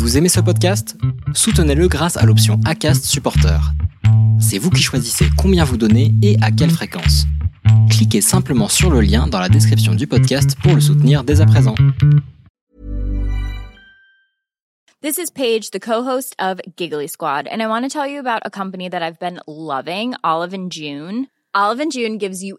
Vous aimez ce podcast? Soutenez-le grâce à l'option ACAST Supporter. C'est vous qui choisissez combien vous donnez et à quelle fréquence. Cliquez simplement sur le lien dans la description du podcast pour le soutenir dès à présent. This is Paige, the co-host of Giggly Squad, and I want to tell you about a company that I've been loving, Olive and June. Olive and June gives you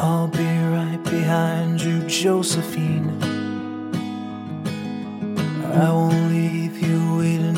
I'll be right behind you, Josephine. I won't leave you waiting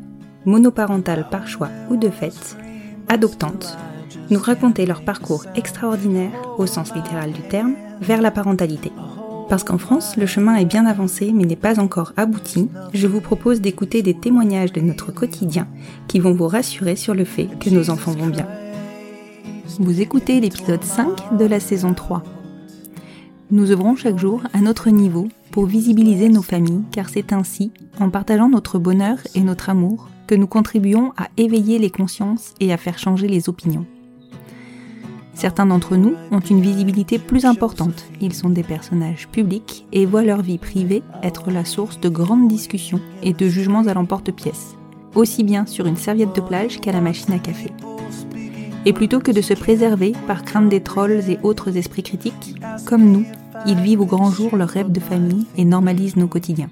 monoparentales par choix ou de fait, adoptantes, nous raconter leur parcours extraordinaire, au sens littéral du terme, vers la parentalité. Parce qu'en France, le chemin est bien avancé mais n'est pas encore abouti, je vous propose d'écouter des témoignages de notre quotidien qui vont vous rassurer sur le fait que nos enfants vont bien. Vous écoutez l'épisode 5 de la saison 3. Nous œuvrons chaque jour à notre niveau pour visibiliser nos familles car c'est ainsi, en partageant notre bonheur et notre amour, que nous contribuons à éveiller les consciences et à faire changer les opinions. Certains d'entre nous ont une visibilité plus importante. Ils sont des personnages publics et voient leur vie privée être la source de grandes discussions et de jugements à l'emporte-pièce, aussi bien sur une serviette de plage qu'à la machine à café. Et plutôt que de se préserver par crainte des trolls et autres esprits critiques, comme nous, ils vivent au grand jour leur rêve de famille et normalisent nos quotidiens.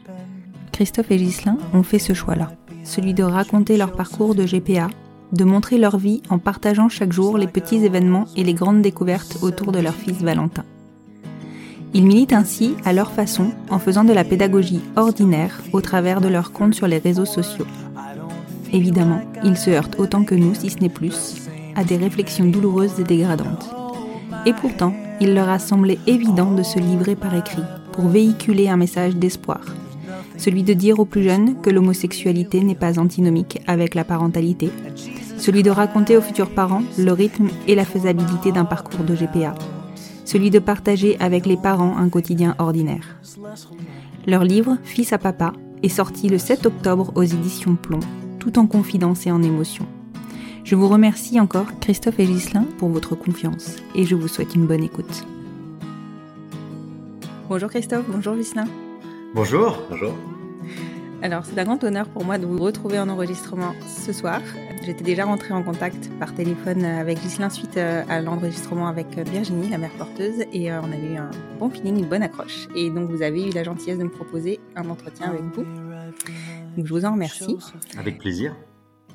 Christophe et Ghislain ont fait ce choix-là, celui de raconter leur parcours de GPA de montrer leur vie en partageant chaque jour les petits événements et les grandes découvertes autour de leur fils Valentin. Ils militent ainsi à leur façon en faisant de la pédagogie ordinaire au travers de leurs comptes sur les réseaux sociaux. Évidemment, ils se heurtent autant que nous, si ce n'est plus, à des réflexions douloureuses et dégradantes. Et pourtant, il leur a semblé évident de se livrer par écrit pour véhiculer un message d'espoir, celui de dire aux plus jeunes que l'homosexualité n'est pas antinomique avec la parentalité, celui de raconter aux futurs parents le rythme et la faisabilité d'un parcours de GPA, celui de partager avec les parents un quotidien ordinaire. Leur livre Fils à papa est sorti le 7 octobre aux éditions Plomb, tout en confidence et en émotion. Je vous remercie encore Christophe et Ghislain pour votre confiance et je vous souhaite une bonne écoute. Bonjour Christophe, bonjour Ghislain. Bonjour. Bonjour. Alors, c'est un grand honneur pour moi de vous retrouver en enregistrement ce soir. J'étais déjà rentrée en contact par téléphone avec Ghislain suite euh, à l'enregistrement avec euh, Virginie, la mère porteuse, et euh, on avait eu un bon feeling, une bonne accroche. Et donc, vous avez eu la gentillesse de me proposer un entretien avec vous. Donc, je vous en remercie. Avec plaisir.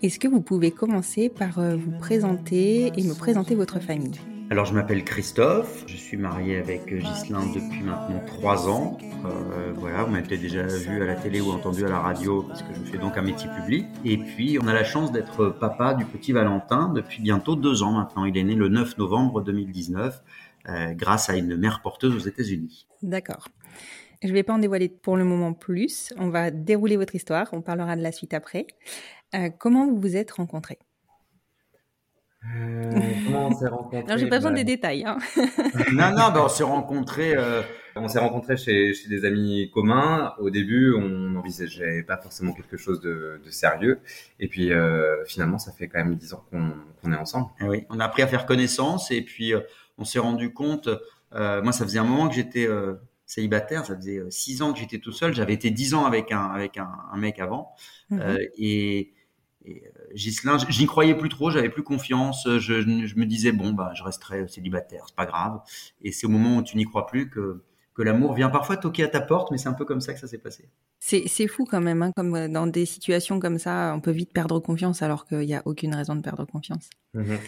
Est-ce que vous pouvez commencer par vous présenter et me présenter votre famille? Alors je m'appelle Christophe, je suis marié avec Ghislain depuis maintenant trois ans. Euh, voilà, vous m'avez peut-être déjà vu à la télé ou entendu à la radio parce que je fais donc un métier public. Et puis on a la chance d'être papa du petit Valentin depuis bientôt deux ans maintenant. Il est né le 9 novembre 2019 euh, grâce à une mère porteuse aux États-Unis. D'accord. Je ne vais pas en dévoiler pour le moment plus. On va dérouler votre histoire. On parlera de la suite après. Euh, comment vous vous êtes rencontrés? Euh, comment on s'est rencontrés Non, j'ai pas besoin Bah, des détails. Hein. Non, non, bah, on s'est rencontrés. euh, On s'est rencontrés chez, chez des amis communs. Au début, on n'envisageait pas forcément quelque chose de, de sérieux. Et puis, euh, finalement, ça fait quand même dix ans qu'on est ensemble. Eh oui, on a appris à faire connaissance et puis euh, on s'est rendu compte. euh, moi, ça faisait un moment que j'étais euh, célibataire. Ça faisait euh, six ans que j'étais tout seul. J'avais été dix ans avec un avec un, un mec avant. Et et j'y croyais plus trop. J'avais plus confiance. Je, je me disais bon bah je resterai célibataire, c'est pas grave. Et c'est au moment où tu n'y crois plus que que l'amour vient parfois toquer à ta porte, mais c'est un peu comme ça que ça s'est passé. C'est c'est fou quand même, hein, comme euh, dans des situations comme ça, on peut vite perdre confiance alors qu'il n'y a aucune raison de perdre confiance. Vrai.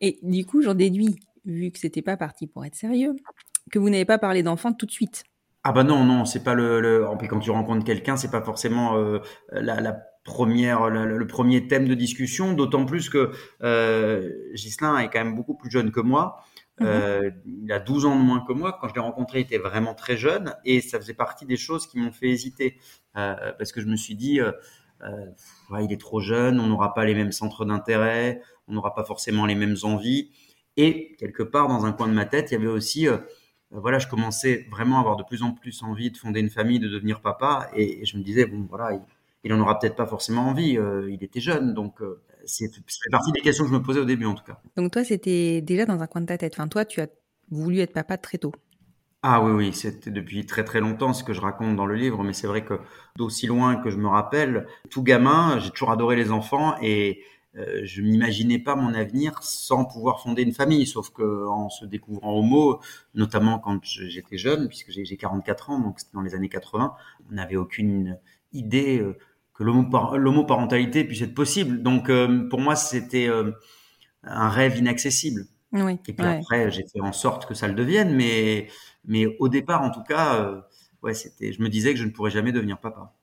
Et du coup, j'en déduis, vu que c'était pas parti pour être sérieux, que vous n'avez pas parlé d'enfants tout de suite. Ah bah non, non, c'est pas le. le... En plus, quand tu rencontres quelqu'un, c'est pas forcément euh, la, la première, le premier thème de discussion. D'autant plus que euh, Ghislain est quand même beaucoup plus jeune que moi. Euh, il a 12 ans de moins que moi. Quand je l'ai rencontré, il était vraiment très jeune et ça faisait partie des choses qui m'ont fait hésiter euh, parce que je me suis dit, euh, ouais, il est trop jeune, on n'aura pas les mêmes centres d'intérêt, on n'aura pas forcément les mêmes envies. Et quelque part, dans un coin de ma tête, il y avait aussi voilà, je commençais vraiment à avoir de plus en plus envie de fonder une famille, de devenir papa, et, et je me disais bon voilà, il, il en aura peut-être pas forcément envie, euh, il était jeune, donc euh, c'est partie des questions que je me posais au début en tout cas. Donc toi, c'était déjà dans un coin de ta tête. Enfin, toi, tu as voulu être papa très tôt. Ah oui oui, c'était depuis très très longtemps ce que je raconte dans le livre, mais c'est vrai que d'aussi loin que je me rappelle, tout gamin, j'ai toujours adoré les enfants et euh, je m'imaginais pas mon avenir sans pouvoir fonder une famille, sauf que en se découvrant homo, notamment quand j'étais jeune, puisque j'ai 44 ans, donc c'était dans les années 80, on n'avait aucune idée euh, que l'homo- l'homoparentalité puisse être possible. Donc euh, pour moi, c'était euh, un rêve inaccessible. Oui. Et puis ouais. après, j'ai fait en sorte que ça le devienne, mais mais au départ, en tout cas, euh, ouais, c'était, je me disais que je ne pourrais jamais devenir papa.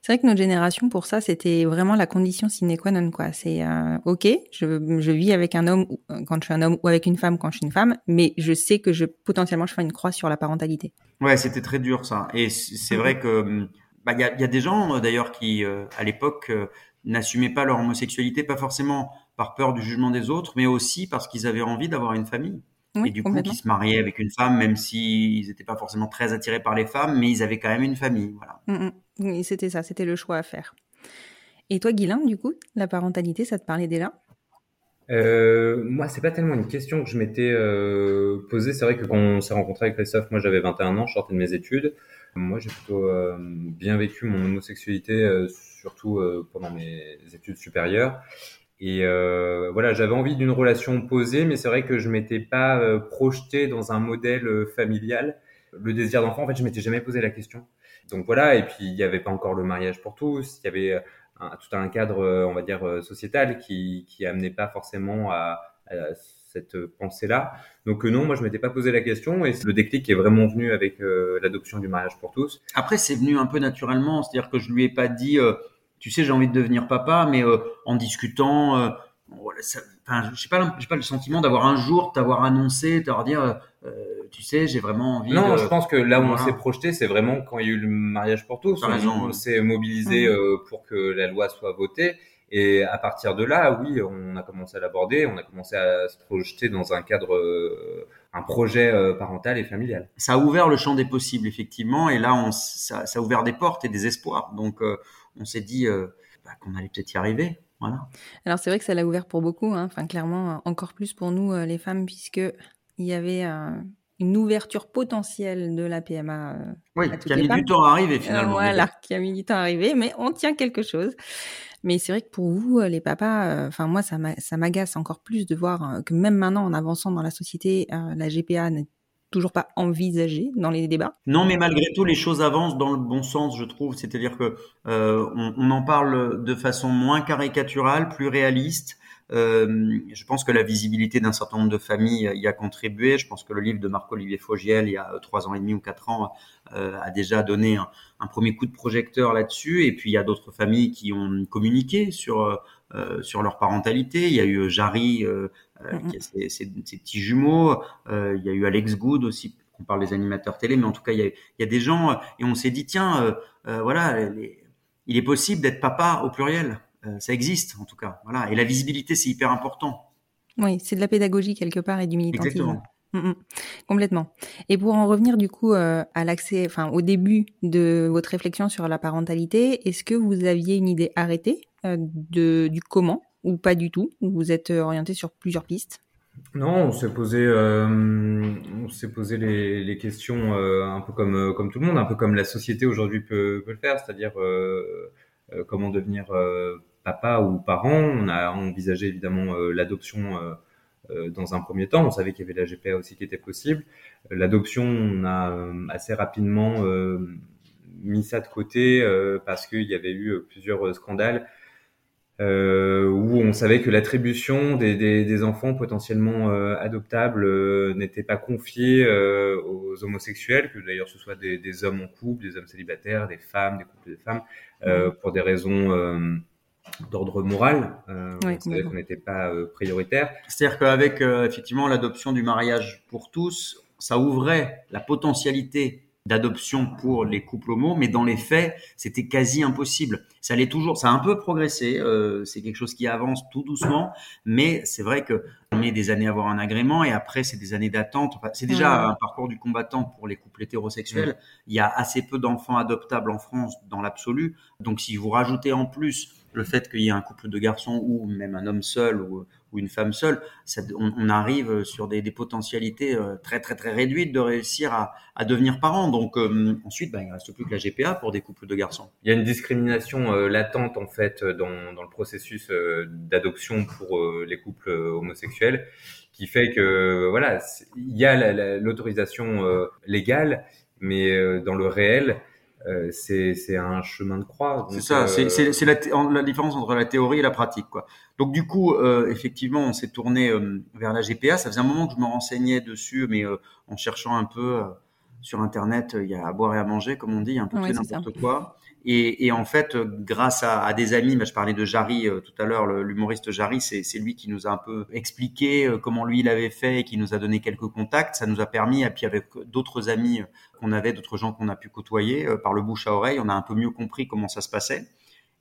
C'est vrai que notre génération, pour ça, c'était vraiment la condition sine qua non, quoi. C'est euh, ok, je, je vis avec un homme quand je suis un homme ou avec une femme quand je suis une femme, mais je sais que je potentiellement je fais une croix sur la parentalité. Ouais, c'était très dur ça. Et c'est vrai que hum, bah, il y, a, il y a des gens euh, d'ailleurs qui, euh, à l'époque, euh, n'assumaient pas leur homosexualité, pas forcément par peur du jugement des autres, mais aussi parce qu'ils avaient envie d'avoir une famille. Oui, et du coup, qui se mariaient avec une femme, même s'ils n'étaient pas forcément très attirés par les femmes, mais ils avaient quand même une famille. Voilà. Mm, mm. Oui, c'était ça, c'était le choix à faire. Et toi, Guilain, du coup, la parentalité, ça te parlait déjà Euh, moi, c'est pas tellement une question que je m'étais euh, posée. C'est vrai que quand on s'est rencontré avec Christophe, moi j'avais 21 ans, je sortais de mes études. Moi, j'ai plutôt euh, bien vécu mon homosexualité, euh, surtout euh, pendant mes études supérieures. Et euh, voilà, j'avais envie d'une relation posée, mais c'est vrai que je m'étais pas euh, projeté dans un modèle euh, familial. Le désir d'enfant, en fait, je m'étais jamais posé la question. Donc voilà, et puis il n'y avait pas encore le mariage pour tous. Il y avait un, tout un cadre, on va dire, sociétal qui, qui amenait pas forcément à, à cette pensée-là. Donc euh, non, moi je m'étais pas posé la question et le déclic est vraiment venu avec euh, l'adoption du mariage pour tous. Après, c'est venu un peu naturellement, c'est-à-dire que je lui ai pas dit, euh, tu sais, j'ai envie de devenir papa, mais euh, en discutant, euh, voilà, ça- enfin, je sais pas, j'ai pas le sentiment d'avoir un jour t'avoir annoncé, t'avoir dit, euh, euh, tu sais, j'ai vraiment envie. Non, de... je pense que là où on s'est projeté, c'est vraiment quand il y a eu le mariage pour tous. T'as On, s'est mobilisé euh, pour que la loi soit votée. Et à partir de là, oui, on a commencé à l'aborder, on a commencé à se projeter dans un cadre, euh, un projet euh, parental et familial. Ça a ouvert le champ des possibles, effectivement, et là, on, ça, ça a ouvert des portes et des espoirs. Donc, euh, on s'est dit euh, bah, qu'on allait peut-être y arriver. Voilà. Alors c'est vrai que ça l'a ouvert pour beaucoup, hein. enfin clairement euh, encore plus pour nous euh, les femmes puisque il y avait euh, une ouverture potentielle de la PMA. euh, Oui, qui a mis du temps à arriver euh, finalement. voilà, qui a mis du temps à arriver, mais on tient quelque chose. Mais c'est vrai que pour vous, euh, les papas, euh, enfin moi ça m'a- ça m'agace encore plus de voir euh, que même maintenant en avançant dans la société, la GPA n'est toujours pas envisagée dans les débats. Non, mais malgré tout, les choses avancent dans le bon sens, je trouve. C'est-à-dire que on en parle de façon moins caricaturale, plus réaliste. Euh, je pense que la visibilité d'un certain nombre de familles y a contribué. Je pense que le livre de Marc-Olivier Fogiel, il y a trois ans et demi ou quatre ans, euh, a déjà donné un, un premier coup de projecteur là-dessus. Et puis il y a d'autres familles qui ont communiqué sur euh, sur leur parentalité. Il y a eu Jarry, euh, euh, qui a ses, ses- ses petits jumeaux. Euh, il y a eu Alex Good aussi. On parle des animateurs télé, mais en tout cas, il y a, il y a des gens euh, et on s'est dit tiens, euh, euh, voilà, les- il est possible d'être papa au pluriel. Euh, ça existe en tout cas. Voilà. Et la visibilité, c'est hyper important. Oui, c'est de la pédagogie quelque part et du militantisme. Exactement. Mm, mm. complètement. Et pour en revenir du coup euh, à l'accès, enfin au début de votre réflexion sur la parentalité, est-ce que vous aviez une idée arrêtée euh, de du comment ou pas du tout ou Vous êtes orienté sur plusieurs pistes? Non, on s'est posé, euh, on s'est posé les, les questions euh, un peu comme comme tout le monde, un peu comme la société aujourd'hui peut, peut le faire, c'est-à-dire euh, euh, comment devenir euh, papa ou parent. On a envisagé évidemment euh, l'adoption euh, euh, dans un premier temps. On savait qu'il y avait la GPA aussi qui était possible. L'adoption, on a euh, assez rapidement euh, mis ça de côté euh, parce qu'il y avait eu plusieurs scandales euh, où on savait que l'attribution des, des, des enfants potentiellement euh, adoptables euh, n'était pas confiée euh, aux homosexuels, que d'ailleurs ce soit des, des hommes en couple, des hommes célibataires, des femmes, des couples de femmes, euh, pour des raisons euh, d'ordre moral. Euh, Oui, on n'était pas euh, prioritaire. C'est-à-dire qu'avec euh, effectivement l'adoption du mariage pour tous, ça ouvrait la potentialité d'adoption pour les couples homo, mais dans les faits, c'était quasi impossible. Ça allait toujours, ça a un peu progressé, euh, c'est quelque chose qui avance tout doucement, mais c'est vrai que on met des années à avoir un agrément et après c'est des années d'attente. Enfin, c'est déjà Ouais. un parcours du combattant pour les couples hétérosexuels. Il y a assez peu d'enfants adoptables en France dans l'absolu, donc si vous rajoutez en plus le fait qu'il y ait un couple de garçons ou même un homme seul ou, une femme seule, on, arrive sur des, potentialités euh, très très très réduites de réussir à, devenir parent. Donc euh, ensuite, ben, il reste plus que la GPA pour des couples de garçons. Il y a une discrimination euh, latente en fait dans, le processus d'adoption pour les couples homosexuels, qui fait que voilà, il y a la- la- l'autorisation légale, mais dans le réel, euh, c'est c'est un chemin de croix. C'est ça, euh, c'est c'est- c'est la, la différence entre la théorie et la pratique. Quoi. Donc du coup, euh, effectivement, on s'est tourné euh, vers la GPA. Ça faisait un moment que je me renseignais dessus, mais euh, en cherchant un peu euh, sur Internet, euh, il y a à boire et à manger, comme on dit, il y a un peu tout n'importe quoi. Et, et en fait, euh, grâce à, à des amis, bah, je parlais de Jarry euh, tout à l'heure, l'humoriste Jarry, c'est c'est lui qui nous a un peu expliqué euh, comment lui il avait fait et qui nous a donné quelques contacts. Ça nous a permis, et puis avec d'autres amis qu'on avait, d'autres gens qu'on a pu côtoyer, euh, par le bouche à oreille, on a un peu mieux compris comment ça se passait.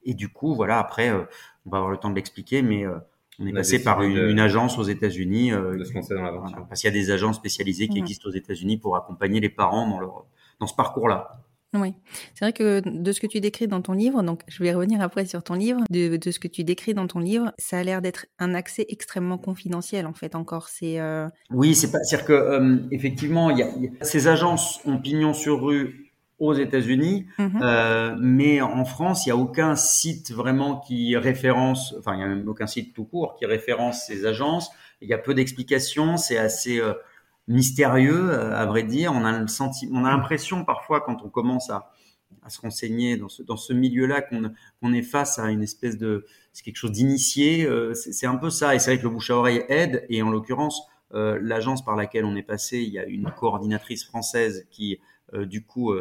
Et du coup, voilà, après, euh, on va avoir le temps de l'expliquer, mais euh, on est On passé par une, de- une agence aux États-Unis. euh, de se lancer dans l'aventure. voilà, parce qu'il y a des agences spécialisées qui Mhm. existent aux États-Unis pour accompagner les parents dans leur dans ce parcours-là. Oui, c'est vrai que de ce que tu décris dans ton livre, donc je vais revenir après sur ton livre, de, de ce que tu décris dans ton livre, ça a l'air d'être un accès extrêmement confidentiel en fait encore. C'est euh, Oui, c'est pas, c'est-à-dire que euh, effectivement, il y a, y a- ces agences ont pignon sur rue aux États-Unis, mhm. euh, mais en France, il y a aucun site vraiment qui référence, enfin, il y a même aucun site tout court qui référence ces agences. Il y a peu d'explications, c'est assez mystérieux, euh, à vrai dire. On a le on a l'impression parfois quand on commence à, se renseigner dans ce, milieu-là qu'on est face à une espèce de, c'est quelque chose d'initié. euh, c'est un peu ça. Et c'est vrai que le bouche à oreille aide. Et en l'occurrence, euh, l'agence par laquelle on est passé, il y a une coordinatrice française qui, du coup,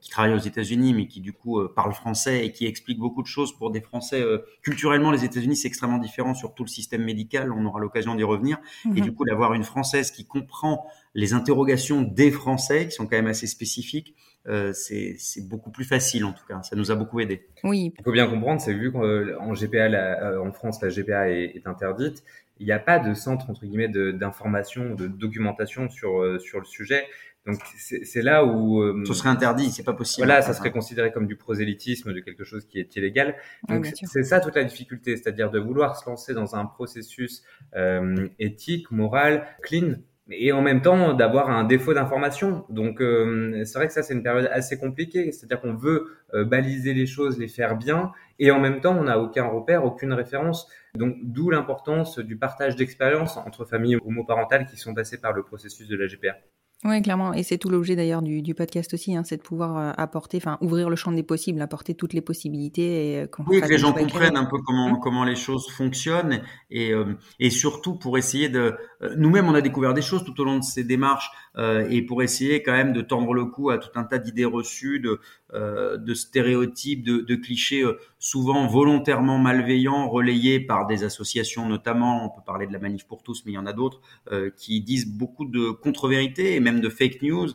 qui travaille aux États-Unis, mais qui du coup euh, parle français et qui explique beaucoup de choses pour des Français. euh, culturellement, les États-Unis, c'est extrêmement différent sur tout le système médical. On aura l'occasion d'y revenir. Et Mhm. du coup, d'avoir une Française qui comprend les interrogations des Français, qui sont quand même assez spécifiques, euh, c'est c'est beaucoup plus facile en tout cas. Ça nous a beaucoup aidé. oui, Il faut bien comprendre, c'est vu qu'en GPA, la- euh, en France, la GPA est, est interdite. Il n'y a pas de centre entre guillemets de- d'information, de, documentation sur euh, sur le sujet. Donc c'est c'est là où euh, Ce serait interdit, c'est pas possible. voilà, ça serait considéré comme du prosélytisme, de quelque chose qui est illégal. Donc c'est ça toute la difficulté, c'est-à-dire de vouloir se lancer dans un processus euh, éthique, moral, clean, et en même temps d'avoir un défaut d'information. Donc euh, c'est vrai que ça c'est une période assez compliquée, c'est-à-dire qu'on veut euh, baliser les choses, les faire bien, et en même temps on n'a aucun repère, aucune référence. Donc d'où l'importance du partage d'expériences entre familles homoparentales qui sont passées par le processus de la GPA. Oui, clairement. Et c'est tout l'objet d'ailleurs du, du podcast aussi, hein, c'est de pouvoir euh, apporter, enfin, ouvrir le champ des possibles, apporter toutes les possibilités et euh, Oui, que les gens comprennent un peu comment Mmh. comment les choses fonctionnent et euh, et surtout pour essayer de euh, nous-mêmes on a découvert des choses tout au long de ces démarches euh, et pour essayer quand même de tendre le cou à tout un tas d'idées reçues, de de stéréotypes, de, de clichés euh, souvent volontairement malveillants relayés par des associations notamment. On peut parler de la manif pour tous, mais il y en a d'autres euh, qui disent beaucoup de contre-vérités et même de fake news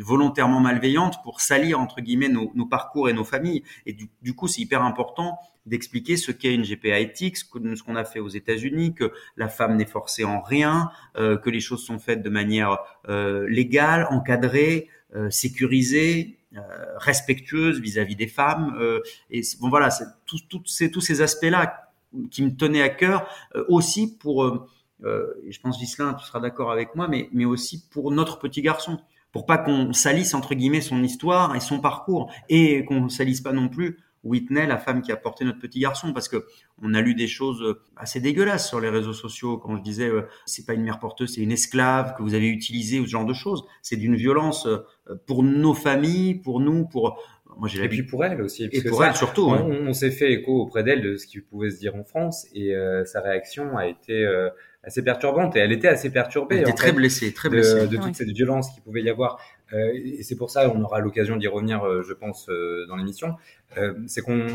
volontairement malveillantes pour salir entre guillemets nos, nos parcours et nos familles. Et du, du coup, c'est hyper important d'expliquer ce qu'est une GPA éthique, ce qu'on a fait aux États-Unis, que la femme n'est forcée en rien, euh, que les choses sont faites de manière euh, légale, encadrée, euh, sécurisée, euh, respectueuse vis-à-vis des femmes. Euh, et bon voilà, c'est tout, tout, tous ces aspects-là qui me tenaient à cœur euh, aussi pour, je pense Gislain, tu seras d'accord avec moi, mais, mais aussi pour notre petit garçon pour pas qu'on salisse entre guillemets son histoire et son parcours et qu'on salisse pas non plus Whitney, la femme qui a porté notre petit garçon, parce que on a lu des choses euh, assez dégueulasses sur les réseaux sociaux quand je disais euh, c'est pas une mère porteuse, c'est une esclave que vous avez utilisée ou ce genre de choses. C'est d'une violence euh, pour nos familles, pour nous, pour moi j'ai et puis pour elle aussi. et pour elle surtout. On, on s'est fait écho auprès d'elle de ce qui pouvait se dire en France et sa réaction a été assez perturbante et elle était assez perturbée. Elle était très blessée, très blessée de, de toute cette violence qu'il pouvait y avoir. Euh, et c'est pour ça, on aura l'occasion d'y revenir, euh, je pense, euh, dans l'émission. Euh, c'est qu'on,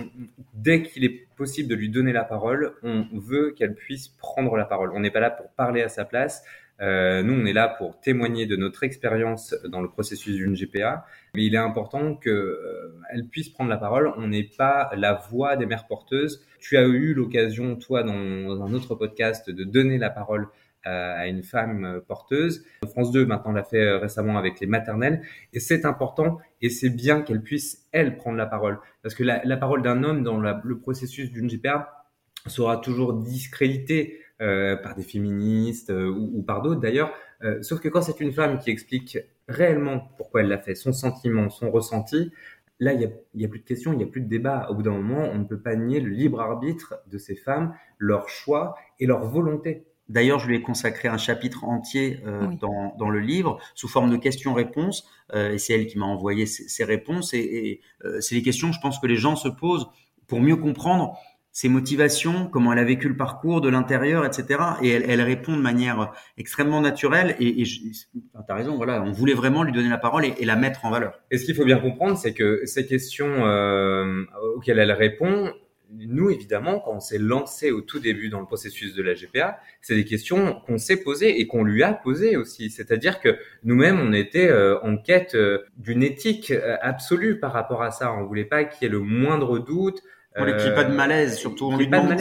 dès qu'il est possible de lui donner la parole, on veut qu'elle puisse prendre la parole. On n'est pas là pour parler à sa place. Euh, nous, on est là pour témoigner de notre expérience dans le processus d'une GPA, mais il est important qu'elle puisse prendre la parole. On n'est pas la voix des mères porteuses. Tu as eu l'occasion, toi, dans un autre podcast, de donner la parole euh, à une femme euh, porteuse. France 2 maintenant l'a fait euh, récemment avec les maternelles et c'est important et c'est bien qu'elle puisse elle prendre la parole parce que la, la parole d'un homme dans le processus d'une GPA sera toujours discréditée euh, par des féministes ou, ou, par d'autres d'ailleurs. Euh, sauf que quand c'est une femme qui explique réellement pourquoi elle l'a fait, son sentiment, son ressenti, là, il n'y a, a, plus de questions, il n'y a plus de débat. Au bout d'un moment, on ne peut pas nier le libre arbitre de ces femmes, leur choix et leur volonté. D'ailleurs, je lui ai consacré un chapitre entier euh, oui. dans, dans, le livre sous forme de questions-réponses. Euh, et c'est elle qui m'a envoyé ces, ces, réponses. Et, et euh, c'est les questions, je pense, que les gens se posent pour mieux comprendre ses motivations, comment elle a vécu le parcours de l'intérieur, etc. Et elle, elle, répond de manière extrêmement naturelle. Et, et tu as raison, voilà, on voulait vraiment lui donner la parole et, et la mettre en valeur. Et ce qu'il faut bien comprendre, c'est que ces questions euh, auxquelles elle répond, nous, évidemment, quand on s'est lancé au tout début dans le processus de la GPA, c'est des questions qu'on s'est posées et qu'on lui a posées aussi. C'est-à-dire que nous-mêmes, on était euh, en quête euh, d'une éthique euh, absolue par rapport à ça. On voulait pas qu'il y ait le moindre doute. On lui pas de malaise, surtout. On lui, demandait,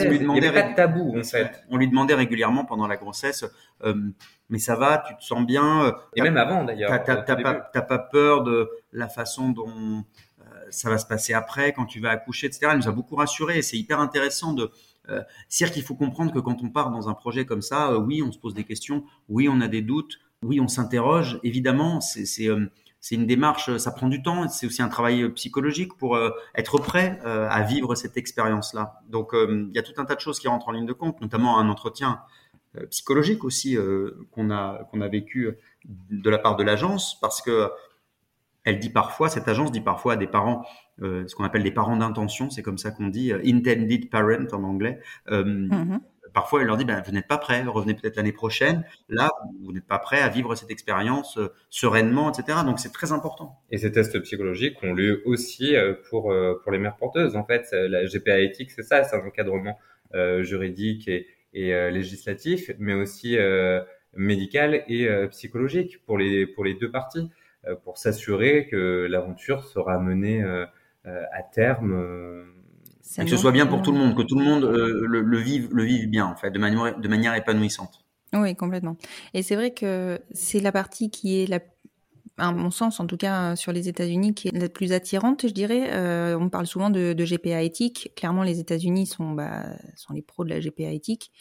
pas de tabou, en fait. On lui demandait régulièrement pendant la grossesse, euh, mais ça va, tu te sens bien. Et même avant, d'ailleurs. T'as pas, pas peur de la façon dont ça va se passer après, quand tu vas accoucher, etc. Elle nous a beaucoup rassuré. C'est hyper intéressant de. Euh, C'est-à-dire qu'il faut comprendre que quand on part dans un projet comme ça, euh, oui, on se pose des questions, oui, on a des doutes, oui, on s'interroge. Évidemment, c'est euh, c'est une démarche, ça prend du temps. C'est aussi un travail psychologique pour euh, être prêt euh, à vivre cette expérience-là. Donc, il y a tout un tas de choses qui rentrent en ligne de compte, notamment un entretien psychologique aussi qu'on a qu'on a vécu de la part de l'agence, parce que elle dit parfois, cette agence dit parfois à des parents, euh, ce qu'on appelle des parents d'intention, c'est comme ça qu'on dit, euh, intended parent en anglais. Euh, mm-hmm. Parfois, elle leur dit, ben, vous n'êtes pas prêt, revenez peut-être l'année prochaine. Là, vous n'êtes pas prêt à vivre cette expérience euh, sereinement, etc. Donc, c'est très important. Et ces tests psychologiques ont lieu aussi euh, pour euh, pour les mères porteuses. En fait, la GPA éthique, c'est ça, c'est un encadrement juridique et, et législatif, mais aussi médical et psychologique pour les pour les deux parties. Euh, pour s'assurer que l'aventure sera menée euh, euh, à terme. que ce soit bien pour tout le monde, que tout le monde le, le, vive, le vive bien, en fait, de manière, de manière épanouissante. Oui, complètement. Et c'est vrai que c'est la partie qui est la à mon sens, en tout cas sur les États-Unis, qui est la plus attirante, je dirais. Euh, on parle souvent de, de, GPA éthique. Clairement, les États-Unis sont, bah, sont les pros de la GPA éthique.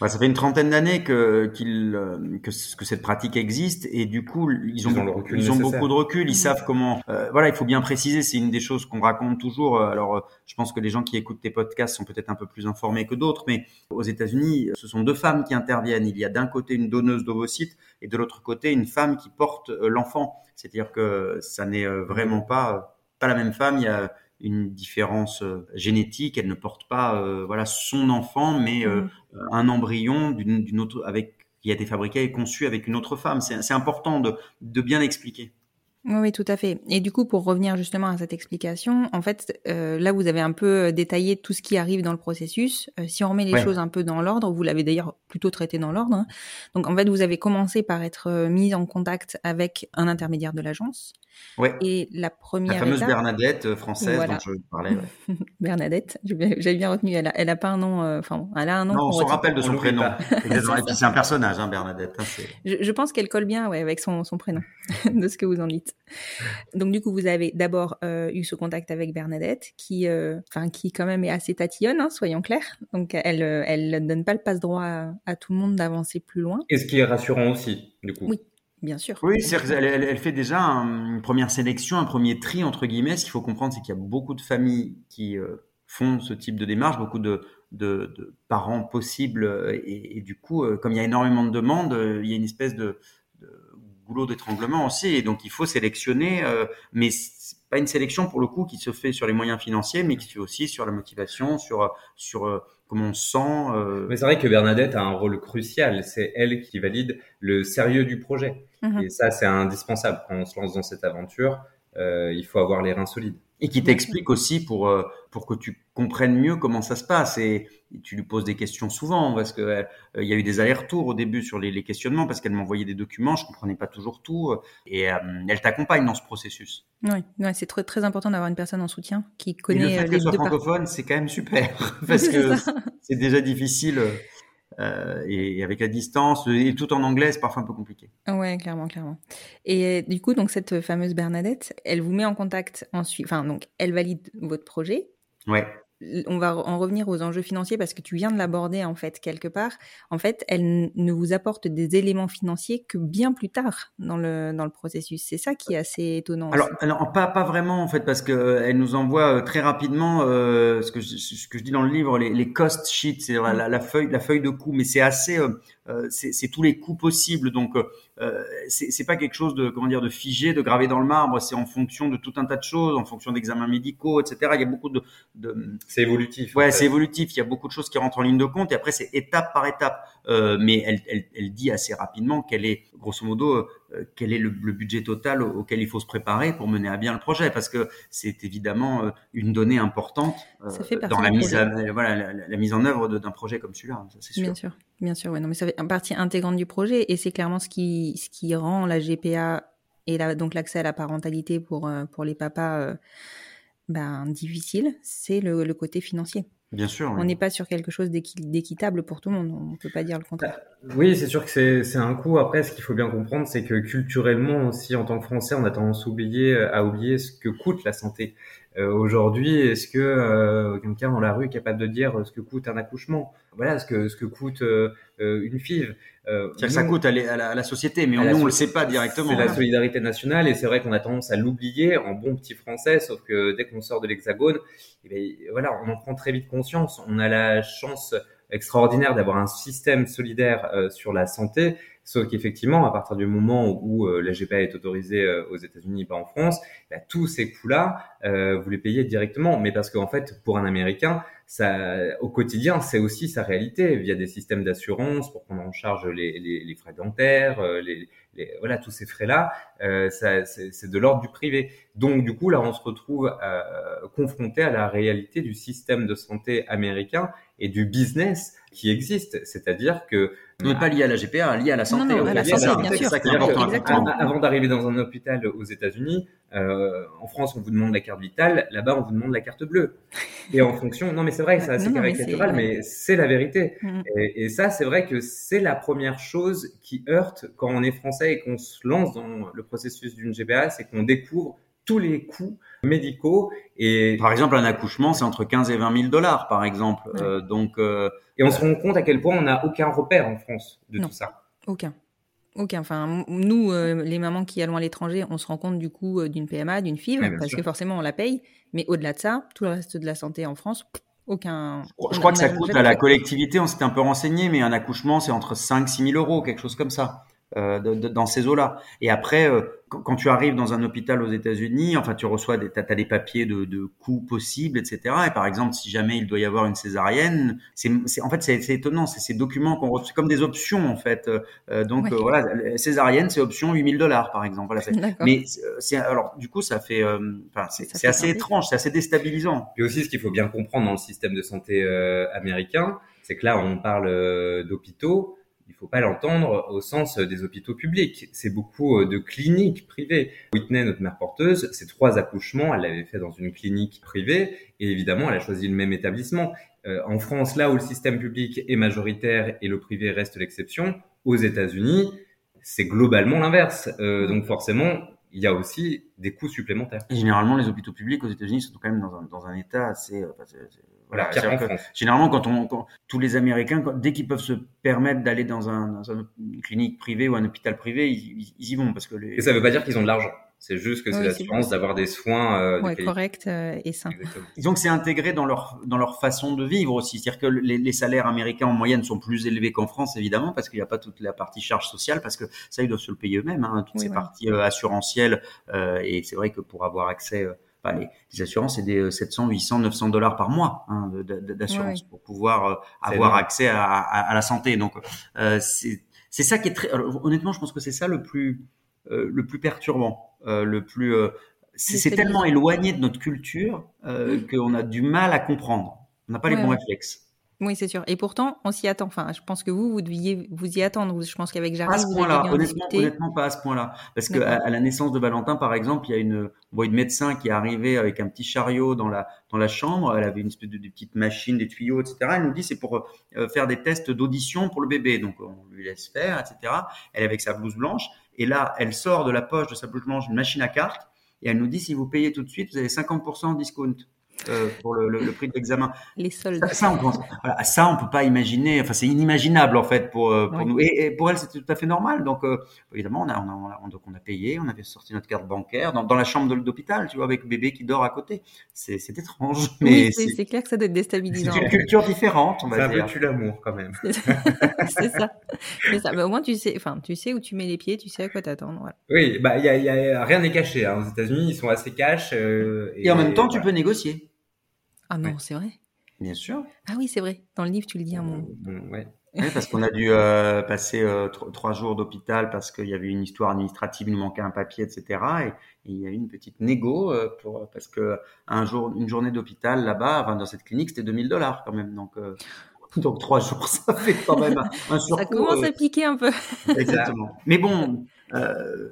Bah, ça fait une trentaine d'années que, qu euh, que, que, cette pratique existe et du coup, ils ont, ils ont, beaucoup, ils ont beaucoup de recul. Ils mmh. savent comment. Euh, voilà, il faut bien préciser. C'est une des choses qu'on raconte toujours. Alors, je pense que les gens qui écoutent tes podcasts sont peut-être un peu plus informés que d'autres, mais aux États-Unis, ce sont deux femmes qui interviennent. Il y a d'un côté une donneuse d'ovocytes et de l'autre côté une femme qui porte l'enfant. C'est-à-dire que ça n'est euh, vraiment pas pas la même femme. Il y a une différence euh, génétique. Elle ne porte pas euh, voilà son enfant, mais mmh. un embryon d'une autre avec qui a été fabriqué et conçu avec une autre femme. C'est important de, de bien expliquer. Oui, oui, tout à fait. Et du coup, pour revenir justement à cette explication, en fait, euh, là, vous avez un peu euh, détaillé tout ce qui arrive dans le processus. Euh, si on remet les Ouais. choses un peu dans l'ordre, vous l'avez d'ailleurs plutôt traité dans l'ordre. hein. Donc, en fait, vous avez commencé par être mis en contact avec un intermédiaire de l'agence. Ouais. Et la La première fameuse étape, Bernadette euh, française Voilà. dont je parlais. ouais. Bernadette, j'avais bien retenu, elle a, elle a pas un nom, euh, enfin, elle a un nom. Non, on s'en retient. rappelle de On son prénom. c'est un personnage, hein, Bernadette. hein, Je, je pense qu'elle colle bien ouais, avec son, son prénom, de ce que vous en dites. Donc du coup, vous avez d'abord euh, eu ce contact avec Bernadette, qui, euh, enfin, qui quand même est assez tatillonne, hein, soyons clairs. Donc elle, euh, elle ne donne pas le passe-droit à, à tout le monde d'avancer plus loin, Et ce qui est rassurant aussi, du coup. Oui. Bien sûr. Oui, c'est elle, elle, fait déjà un- une première sélection, un premier tri entre guillemets. Ce qu'il faut comprendre, c'est qu'il y a beaucoup de familles qui euh, font ce type de démarche, beaucoup de, parents possibles, euh, et, du coup, euh, comme il y a énormément de demandes, il y a une espèce de, goulot d'étranglement aussi, et donc il faut sélectionner, mais c'est pas une sélection pour le coup qui se fait sur les moyens financiers, mais qui se fait aussi sur la motivation, sur sur comment on se sent. euh, Mais c'est vrai que Bernadette a un rôle crucial. C'est elle qui valide le sérieux du projet. Mhm. Et ça, c'est indispensable. Quand on se lance dans cette aventure, euh, il faut avoir les reins solides. Et qui t'explique aussi pour euh, pour que tu comprennes mieux comment ça se passe. Et, tu lui poses des questions souvent parce que euh, il y a eu des allers-retours au début sur les, les questionnements parce qu'elle m'envoyait des documents je comprenais pas toujours tout euh, et euh, elle t'accompagne dans ce processus. Oui, ouais, c'est très, très important d'avoir une personne en soutien qui et le connaît fait les soit deux francophone c'est quand même super parce que c'est déjà difficile euh, et, et avec la distance et tout en anglais c'est parfois un peu compliqué Ouais, clairement, clairement. Et euh, du coup, donc cette fameuse Bernadette, elle vous met en contact ensuite. Enfin, donc, elle valide votre projet. ouais on va en revenir aux enjeux financiers parce que tu viens de l'aborder en fait quelque part. En fait, elle ne vous apporte des éléments financiers que bien plus tard dans le dans le processus. C'est ça qui est assez étonnant. Alors, alors pas pas vraiment en fait parce que euh, elle nous envoie euh, très rapidement euh, ce que je, ce que je dis dans le livre les, les cost sheets c'est la, la, la feuille la feuille de coûts mais c'est assez euh, c'est c'est tous les coûts possibles donc euh, euh, c'est pas quelque chose de comment dire de figé de gravé dans le marbre c'est en fonction de tout un tas de choses en fonction d'examens médicaux etc il y a beaucoup de, de C'est évolutif. en Ouais, fait. c'est évolutif. Il y a beaucoup de choses qui rentrent en ligne de compte et après c'est étape par étape. Euh, mais elle, elle, elle dit assez rapidement quel est, grosso modo, euh, quel est le, le budget total au- auquel il faut se préparer pour mener à bien le projet, parce que c'est évidemment euh, une donnée importante dans la mise, à, projet. voilà, la, la- la mise en œuvre d'un projet comme celui-là. Bien sûr, bien sûr. Ouais, non, mais ça fait partie intégrante du projet et c'est clairement ce qui ce qui rend la GPA et la, donc l'accès à la parentalité pour pour les papas ben difficile, c'est le, le côté financier. Bien sûr. oui. On n'est pas sur quelque chose d'équi- d'équitable pour tout le monde. On peut pas dire le contraire. Oui, c'est sûr que c'est un coup. Après, ce qu'il faut bien comprendre, c'est que culturellement aussi, en tant que Français, on a tendance à oublier, à oublier ce que coûte la santé. Euh, Aujourd'hui, est-ce que euh, quelqu'un dans la rue est capable de dire ce que coûte un accouchement? Voilà, ce que ce que coûte euh, une FIV. Euh, ça nous, coût à, la- à la, à la société, mais on le société. sait pas directement. C'est la hein. solidarité nationale et c'est vrai qu'on a tendance à l'oublier en bon petit français, sauf que dès qu'on sort de l'hexagone, eh bien, voilà, on en prend très vite conscience. On a la chance extraordinaire d'avoir un système solidaire euh, sur la santé, sauf qu'effectivement, à partir du moment où euh, la GPA est autorisée euh, aux États-Unis, pas en France, bah, tous ces coûts-là, euh, vous les payez directement. Mais parce qu'en fait, pour un Américain, ça, au quotidien, c'est aussi sa réalité via des systèmes d'assurance pour prendre en charge les, les, les frais dentaires, euh, les, les- voilà, tous ces frais-là, euh, c'est de l'ordre du privé. Donc, du coup, là, on se retrouve euh, confronté à la réalité du système de santé américain et du business qui existe. C'est-à-dire que On n'est pas lié à la GPA, lié à la santé. non, à la C'est santé, bien sûr. a- Avant d'arriver dans un hôpital aux États-Unis, euh, en France, on vous demande la carte vitale. Là-bas, on vous demande la carte bleue. Et en fonction, non, mais c'est vrai c'est assez Non, non, mais caricatural, c'est- mais c'est la vérité. Et, et ça, c'est vrai que c'est la première chose qui heurte quand on est français et qu'on se lance dans le processus d'une GPA, c'est qu'on découvre tous les coûts médicaux et, Par exemple, un accouchement, c'est entre 15 et 20 000 dollars, par exemple. Ouais. Euh, donc, euh, et on se rend compte à quel point on n'a aucun repère en France de Non. tout ça. Aucun. Aucun. Enfin, nous, euh, les mamans qui allons à l'étranger, on se rend compte du coût euh, d'une PMA, d'une FIV, Ouais, parce sûr. que forcément on la paye. Mais au-delà de ça, tout le reste de la santé en France, aucun. je crois que ça a coûte à la collectivité, on s'était un peu renseigné, mais un accouchement, c'est entre 5 6 000 euros, quelque chose comme ça. euh, de- de- dans ces eaux-là. Et après, euh, quand, tu arrives dans un hôpital aux États-Unis, enfin, tu reçois des, t'as, t'as des papiers de, de coûts possibles, etc. Et par exemple, si jamais il doit y avoir une césarienne, c'est, c'est en fait, c'est, c'est étonnant. C'est ces documents qu'on reçoit, c'est comme des options en fait. Euh, donc Ouais. euh, voilà, césarienne, c'est option 8000 dollars par exemple. Voilà, mais c'est- alors du coup, ça fait, euh, enfin, c'est, Ça c'est fait assez étrange, c'est assez déstabilisant. Puis aussi, ce qu'il faut bien comprendre dans le système de santé euh, américain, c'est que là, on parle euh, d'hôpitaux. Il faut pas l'entendre au sens euh, des hôpitaux publics. C'est beaucoup euh, de cliniques privées. Whitney, notre mère porteuse, ses trois accouchements, elle l'avait fait dans une clinique privée. Et évidemment, elle a choisi le même établissement. Euh, en France, là où le système public est majoritaire et le privé reste l'exception, aux États-Unis, c'est globalement l'inverse. Donc forcément, il y a aussi des coûts supplémentaires. Et généralement, les hôpitaux publics aux États-Unis sont quand même dans un, dans un état assez. Voilà, qu'en que France. Généralement, quand on, quand tous les Américains, quand- dès qu'ils peuvent se permettre d'aller dans, un, dans un- une clinique privée ou un hôpital privé, ils, y vont parce que les. Et ça veut pas dire qu'ils ont de l'argent. C'est juste que c'est Oui, l'assurance d'avoir des soins euh, Ouais, qualité. correct euh, et sain. Exactement. Disons que c'est intégré dans leur dans leur façon de vivre aussi. C'est-à-dire que les, les salaires américains en moyenne sont plus élevés qu'en France, évidemment, parce qu'il n'y a pas toute la partie charge sociale, parce que ça ils doivent se le payer eux-mêmes, hein, toutes Oui, ces parties euh, assurantielles. euh, et c'est vrai que pour avoir accès, enfin, les, les assurances, c'est des euh, 700, 800, 900 dollars par mois hein, d'assurance Ouais, pour pouvoir euh, avoir accès à, à, à la santé. Donc euh, c'est c'est ça qui est très. alors, honnêtement, je pense que c'est ça le plus euh, le plus perturbant, euh, le plus. euh, c'est tellement éloigné de notre culture euh, qu'on a du mal à comprendre. On n'a pas les Ouais, bons ouais. réflexes. Oui, c'est sûr. Et pourtant, on s'y attend. Enfin, je pense que vous, vous deviez vous y attendre. Je pense qu'avec Jarry, à ce point-là, honnêtement, pas à ce point-là. Parce que à, à la naissance de Valentin, par exemple, il y a une, on voit une médecin qui est arrivée avec un petit chariot dans la dans la chambre. Elle avait une espèce de, de petite machine, des tuyaux, etc. Elle nous dit c'est pour euh, faire des tests d'audition pour le bébé. Donc on lui laisse faire, etc. Elle est avec sa blouse blanche et là, elle sort de la poche de sa blouse blanche une machine à cartes et elle nous dit si vous payez tout de suite, vous avez 50% de discount. Euh, pour le, le- le prix de l'examen. Les soldes. Ça, ça, on pense, voilà, ça, on peut pas imaginer. Enfin, c'est inimaginable en fait pour euh, pour nous. Et, et pour elle, c'était tout à fait normal. Donc, euh, évidemment, on a, on a, on a- donc on a payé, on avait sorti notre carte bancaire dans, dans la chambre de- d'hôpital, tu vois, avec bébé qui dort à côté. C'est c'est étrange, mais Oui, c'est c'est c'est clair que ça doit être c'est déstabilisant. une culture différente, on C'est va peu dire. tue l'amour quand même. c'est ça. C'est ça. Mais au moins, tu sais, enfin, tu sais où tu mets les pieds, tu sais à quoi t'attendre. Voilà. Oui, bah il y a, y a- rien n'est caché. Hein. Aux États-Unis, ils sont assez cash. euh, Et en même temps, tu voilà. peux négocier. Ah non, Ouais. c'est vrai. Bien sûr. Ah oui, c'est vrai. Dans le livre, tu le dis à un moment. Mm, ouais. Oui, parce qu'on a dû euh, passer euh, tro- trois jours d'hôpital parce qu'il y avait une histoire administrative, il nous manquait un papier, etc. Et, et il y a eu une petite négo euh, pour parce que un jour, une journée d'hôpital là-bas, enfin, dans cette clinique, c'était 2000 dollars quand même. Donc, euh, donc trois jours, ça fait quand même un, un surcoût. Ça commence euh, à piquer un peu. Exactement. Mais bon, euh,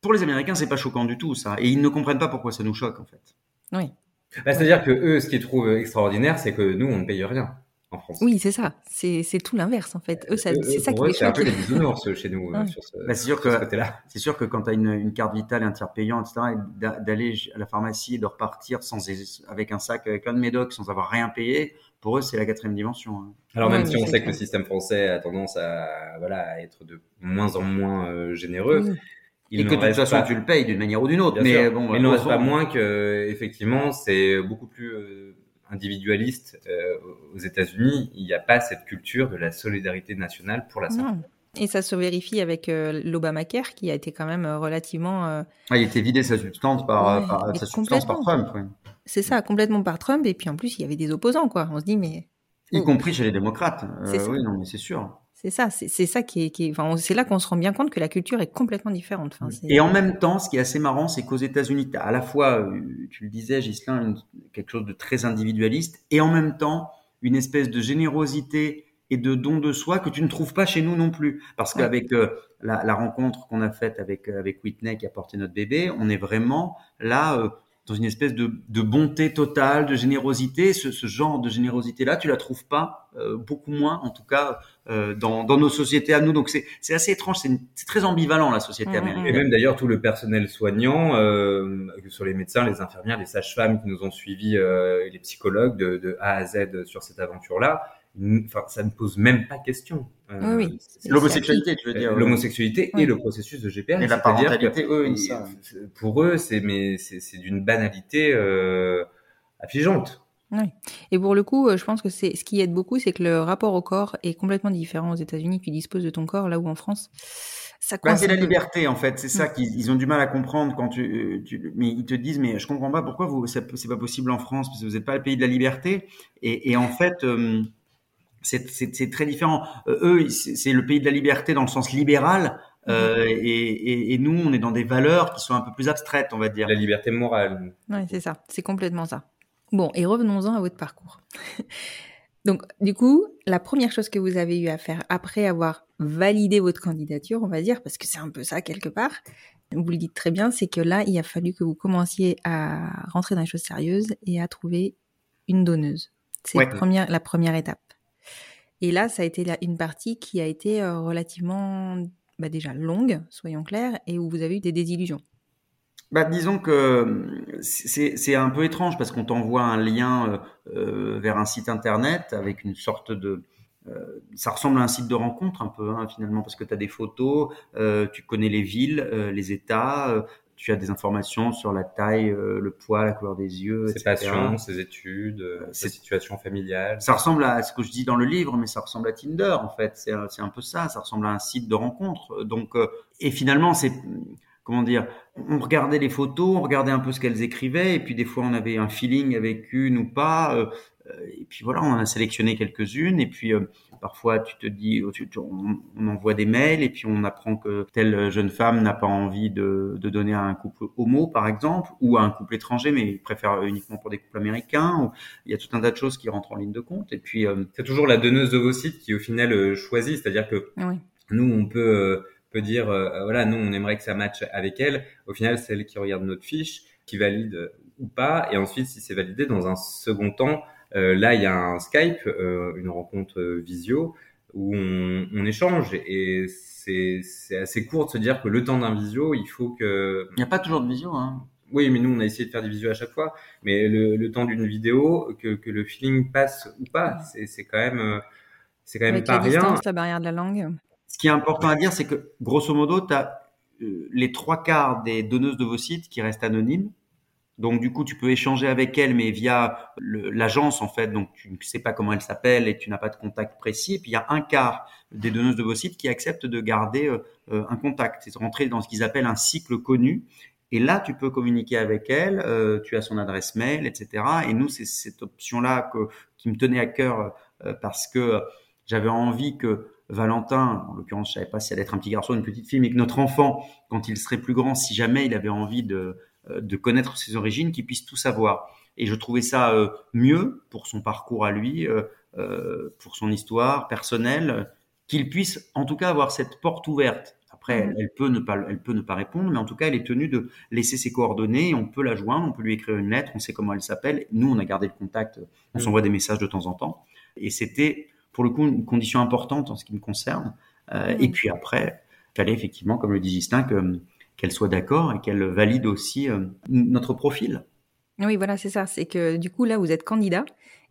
pour les Américains, c'est pas choquant du tout ça, et ils ne comprennent pas pourquoi ça nous choque en fait. Oui. Bah, C'est-à-dire que eux, ce qu'ils trouvent extraordinaire, c'est que nous, on ne paye rien en France. Oui, c'est ça. C'est tout l'inverse en fait. Eux, Eux, c'est ça qui pour eux, les c'est un peu les bisounours chez nous euh, Ouais. sur ce, Bah, c'est sûr ce que- côté-là. C'est sûr que quand tu as une, une carte vitale, un tiers payant, etc., et d'a- d'aller à la pharmacie et de repartir sans, avec un sac avec un de médocs sans avoir rien payé, pour eux, c'est la quatrième dimension. hein. Alors Ouais, même si on sait que le système français a tendance à, voilà, à être de moins en moins euh, généreux, Oui. Il et que de toute façon, pas- tu le payes d'une manière ou d'une autre. Bien mais sûr. bon, il n'en reste pas moins que effectivement c'est beaucoup plus euh, individualiste euh, aux États-Unis. Il n'y a pas cette culture de la solidarité nationale pour la santé. Non. Et ça se vérifie avec euh, l'Obamacare qui a été quand même euh, relativement. euh, Ah, il était vidé sa substance par, Ouais, par- mais sa substance par. Trump, oui. c'est ça, complètement par Trump. Et puis en plus, il y avait des opposants, quoi. On se dit, mais y Oh. compris chez les démocrates. Euh, oui, non, mais c'est sûr. C'est ça, c'est ça qui est. Qui enfin, c'est là qu'on se rend bien compte que la culture est complètement différente. Enfin, Et en même temps, ce qui est assez marrant, c'est qu'aux États-Unis, tu as à la fois, euh, tu le disais, Ghislain, une- quelque chose de très individualiste, et en même temps, une espèce de générosité et de don de soi que tu ne trouves pas chez nous non plus. Parce Ouais. qu'avec euh, la, la rencontre qu'on a faite avec, euh, avec Whitney qui a porté notre bébé, on est vraiment là euh, dans une espèce de, de bonté totale, de générosité. Ce, ce genre de générosité-là, tu la trouves pas, euh, beaucoup moins en tout cas, dans, dans nos sociétés à nous. Donc c'est c'est assez étrange, c'est une- c'est très ambivalent la société Mhm. américaine. Et même d'ailleurs tout le personnel soignant, euh, que ce soit les médecins, les infirmières, les sages-femmes qui nous ont suivis, euh, et les psychologues de, de A à Z sur cette aventure-là, enfin ça ne pose même pas question. Euh, Oui, oui. C'est- L'homosexualité, tu veux Euh, dire. L'homosexualité et le processus de GPR. Et la parentalité, que, eux, ils ils- savent. Pour eux, c'est mais c'est c'est d'une banalité euh, affligeante. Oui. Et pour le coup, euh, je pense que c'est ce qui aide beaucoup, c'est que le rapport au corps est complètement différent aux États-Unis. Tu disposes de ton corps, là où en France, ça Bah, coince c'est la liberté en fait, c'est ça Mm. qu'ils ils ont du mal à comprendre quand tu, euh, tu- mais ils te disent mais je comprends pas pourquoi vous c'est pas possible en France parce que vous n'êtes pas le pays de la liberté et, et en fait euh, c'est très différent. Euh, eux c'est le pays de la liberté dans le sens libéral euh, et, et, et nous on est dans des valeurs qui sont un peu plus abstraites on va dire. La liberté morale. Ouais, c'est ça. C'est complètement ça. Bon, et revenons-en à votre parcours. Donc, du coup, la première chose que vous avez eu à faire après avoir validé votre candidature, on va dire, parce que c'est un peu ça quelque part, vous le dites très bien, c'est que là, il a fallu que vous commenciez à rentrer dans les choses sérieuses et à trouver une donneuse. C'est Ouais. la, première, la première étape. Et là, ça a été une partie qui a été euh, relativement, bah, déjà longue, soyons clairs, et où vous avez eu des désillusions. Bah, disons que euh, c'est un peu étrange parce qu'on t'envoie un lien euh, euh, vers un site internet avec une sorte de euh, ça ressemble à un site de rencontre un peu hein, finalement parce que tu as des photos, euh, tu connais les villes, les États, tu as des informations sur la taille, euh, le poids, la couleur des yeux, Ses etc. passions, ses études, euh, sa situation familiale. Ça ressemble à ce que je dis dans le livre, mais ça ressemble à Tinder en fait. C'est un, c'est un peu ça. Ça ressemble à un site de rencontre. Donc, euh, et finalement, c'est comment dire On regardait les photos, on regardait un peu ce qu'elles écrivaient, et puis des fois on avait un feeling avec une ou pas. euh, euh, et puis voilà, on en a sélectionné quelques-unes. Et puis euh, parfois tu te dis, tu- tu- on, on envoie des mails, et puis on apprend que telle jeune femme n'a pas envie de, de donner à un couple homo, par exemple, ou à un couple étranger, mais préfère uniquement pour des couples américains. Ou, il y a tout un tas de choses qui rentrent en ligne de compte. Et puis euh, C'est toujours la donneuse d'ovocytes qui au final euh, choisit, c'est-à-dire que Oui. nous on peut euh, peut dire euh, voilà nous on aimerait que ça matche avec elle. Au final c'est elle qui regarde notre fiche, qui valide euh, ou pas, et ensuite si c'est validé dans un second temps, euh, là il y a un Skype, euh, une rencontre euh, visio où on, on échange et c'est c'est assez court de se dire que le temps d'un visio il faut que il n'y a pas toujours de visio. Hein. oui, mais nous, on a essayé de faire des visios à chaque fois. Mais le, le temps d'une vidéo, que, que le feeling passe ou pas, c'est c'est quand même, euh, c'est quand même Avec pas la rien. distance, la barrière de la langue. Ce qui est important à dire, c'est que grosso modo, tu as les trois quarts des donneuses de vos sites qui restent anonymes. Donc du coup, tu peux échanger avec elles, mais via l'agence en fait. Donc tu ne sais pas comment elle s'appelle et tu n'as pas de contact précis. Et puis il y a un quart des donneuses de vos sites qui acceptent de garder euh, euh, un contact. C'est rentrer dans ce qu'ils appellent un cycle connu. Et là, tu peux communiquer avec elle. euh, tu as son adresse mail, etc. Et nous, c'est cette option-là qui me tenait à cœur euh, parce que j'avais envie que Valentin, en l'occurrence, je savais pas si elle allait être un petit garçon ou une petite fille, mais que notre enfant, quand il serait plus grand, si jamais il avait envie de, euh, de connaître ses origines, qu'il puisse tout savoir. Et je trouvais ça euh, mieux pour son parcours à lui, euh, pour son histoire personnelle, qu'il puisse en tout cas avoir cette porte ouverte. Après, elle, peut ne pas, elle peut ne pas répondre, mais en tout cas, elle est tenue de laisser ses coordonnées. On peut la joindre, on peut lui écrire une lettre, on sait comment elle s'appelle. Nous, on a gardé le contact, on Mm. s'envoie des messages de temps en temps. Et c'était pour le coup une condition importante en ce qui me concerne. Euh, Mm. Et puis après, il fallait effectivement, comme le dit Justin, que qu'elle soit d'accord et qu'elle valide aussi euh, notre profil. Oui, voilà, c'est ça. C'est que du coup, là, vous êtes candidat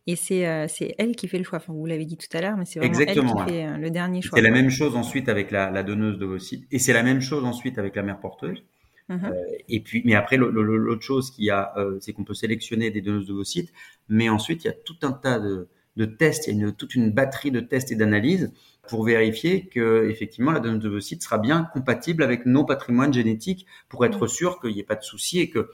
et c'est euh, c'est elle qui fait le choix. Enfin, vous l'avez dit tout à l'heure, mais c'est vraiment Exactement, elle qui ouais. fait euh, le dernier choix. C'est la même chose ensuite avec la, la donneuse de vos sites et c'est la même chose ensuite avec la mère porteuse. Mhm. Euh, et puis, mais après, le- le- l'autre chose qu'il y a, euh, c'est qu'on peut sélectionner des donneuses de vos sites, mais ensuite, il y a tout un tas de, de tests, il y a une- toute une batterie de tests et d'analyses pour vérifier que, effectivement, la donneuse de vos sites sera bien compatible avec nos patrimoines génétiques pour être sûr qu'il n'y ait pas de souci et que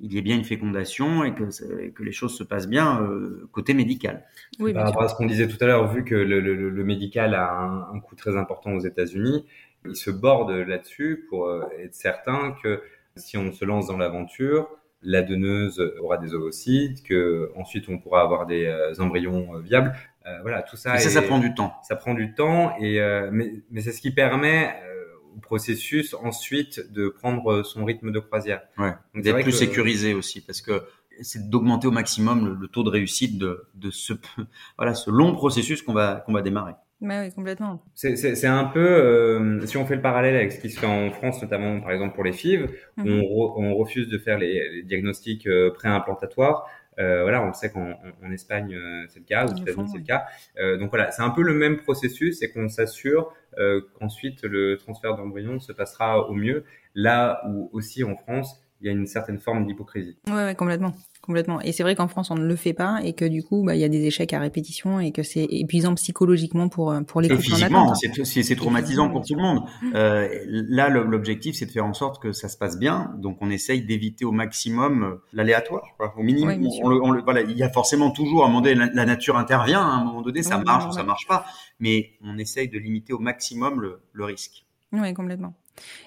il y ait bien une fécondation et que, que les choses se passent bien euh, côté médical. Oui, Par rapport à ce qu'on disait tout à l'heure, vu que le, le- le médical a un, un coût très important aux États-Unis, ils se bordent là-dessus pour euh, être certain que si on se lance dans l'aventure, la donneuse aura des ovocytes, que ensuite on pourra avoir des euh, embryons euh, viables. Euh, voilà, tout ça. Et ça, est- ça prend du temps. ça prend du temps et euh, mais, mais c'est ce qui permet euh, au processus ensuite de prendre son rythme de croisière. Ouais. D'être plus que- sécurisé aussi, parce que c'est d'augmenter au maximum le, le taux de réussite de, de ce, voilà, ce long processus qu'on va, qu'on va démarrer. Ouais, oui, complètement. C'est- C'est c'est un peu, euh, si on fait le parallèle avec ce qui se fait en France, notamment par exemple pour les FIV, Mhm. on, re- on refuse de faire les, les diagnostics euh, préimplantatoires. Euh, voilà, on le sait qu'en en, en Espagne euh, c'est le cas, aux États-Unis c'est le cas. Euh, donc voilà, c'est un peu le même processus et qu'on s'assure euh, qu'ensuite le transfert d'embryon se passera au mieux. Là où aussi en France il y a une certaine forme d'hypocrisie. Ouais, ouais, complètement. Complètement. Et c'est vrai qu'en France, on ne le fait pas et que du coup, bah, il y a des échecs à répétition et que c'est épuisant psychologiquement pour euh, pour les physiquement, hein. c'est c'est traumatisant pour tout le monde. Euh, là, l'objectif, c'est de faire en sorte que ça se passe bien. Donc, on essaye d'éviter au maximum euh, l'aléatoire. quoi. Au minimum, Ouais, bien sûr. on le- on le- voilà, il y a forcément toujours à un moment donné, la, la nature intervient. À un moment donné, ça Oui, marche ou ça marche pas. Mais on essaye de limiter au maximum le, le risque. Oui, complètement.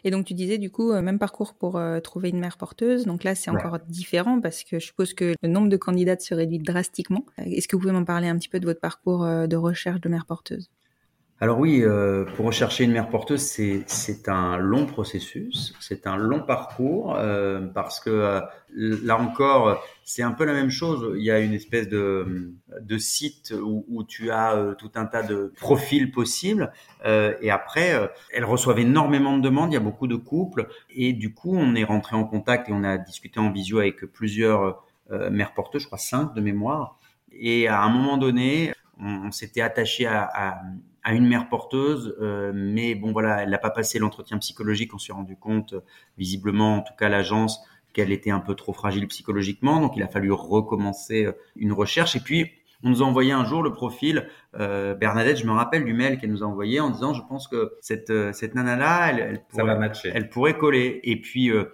Et donc tu disais du coup euh, même parcours pour euh, trouver une mère porteuse. Donc là c'est Ouais. encore différent parce que je suppose que le nombre de candidates se réduit drastiquement. Euh, Est-ce que vous pouvez m'en parler un petit peu de votre parcours de recherche de mère porteuse? Alors oui, euh, pour rechercher une mère porteuse, c'est un long processus, c'est un long parcours euh, parce que euh, là encore, c'est un peu la même chose. Il y a une espèce de, de site où, où tu as euh, tout un tas de profils possibles euh, et après, elles reçoivent énormément de demandes. Il y a beaucoup de couples et du coup, on est rentré en contact et on a discuté en visio avec plusieurs mères porteuses, je crois cinq de mémoire. Et à un moment donné, on, on s'était attaché à, à à une mère porteuse, euh, mais bon voilà, elle n'a pas passé l'entretien psychologique. On s'est rendu compte, euh, visiblement, en tout cas l'agence, qu'elle était un peu trop fragile psychologiquement. Donc il a fallu recommencer euh, une recherche. Et puis on nous a envoyé un jour le profil euh, Bernadette. Je me rappelle du mail qu'elle nous a envoyé en disant, je pense que cette euh, cette nana là, elle, elle Ça va pourrait, matcher. elle pourrait coller. Et puis euh,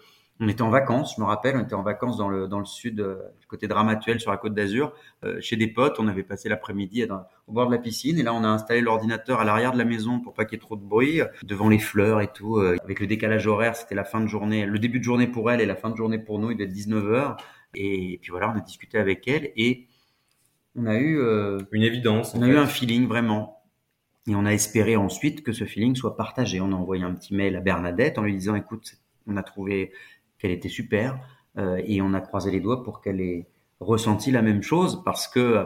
on était en vacances, je me rappelle, on était en vacances dans le dans le sud, euh, côté Dramatuel sur la côte d'Azur, euh, chez des potes. On avait passé l'après-midi au bord de la piscine et là on a installé l'ordinateur à l'arrière de la maison pour pas qu'il y ait trop de bruit, euh, devant les fleurs et tout. euh, avec le décalage horaire, c'était la fin de journée, le début de journée pour elle et la fin de journée pour nous. Il devait être 19 h et puis voilà, on a discuté avec elle et on a eu Une évidence. on a fait. eu un feeling vraiment. Et on a espéré ensuite que ce feeling soit partagé. On a envoyé un petit mail à Bernadette en lui disant, écoute, on a trouvé qu'elle était super euh, et on a croisé les doigts pour qu'elle ait ressenti la même chose parce que,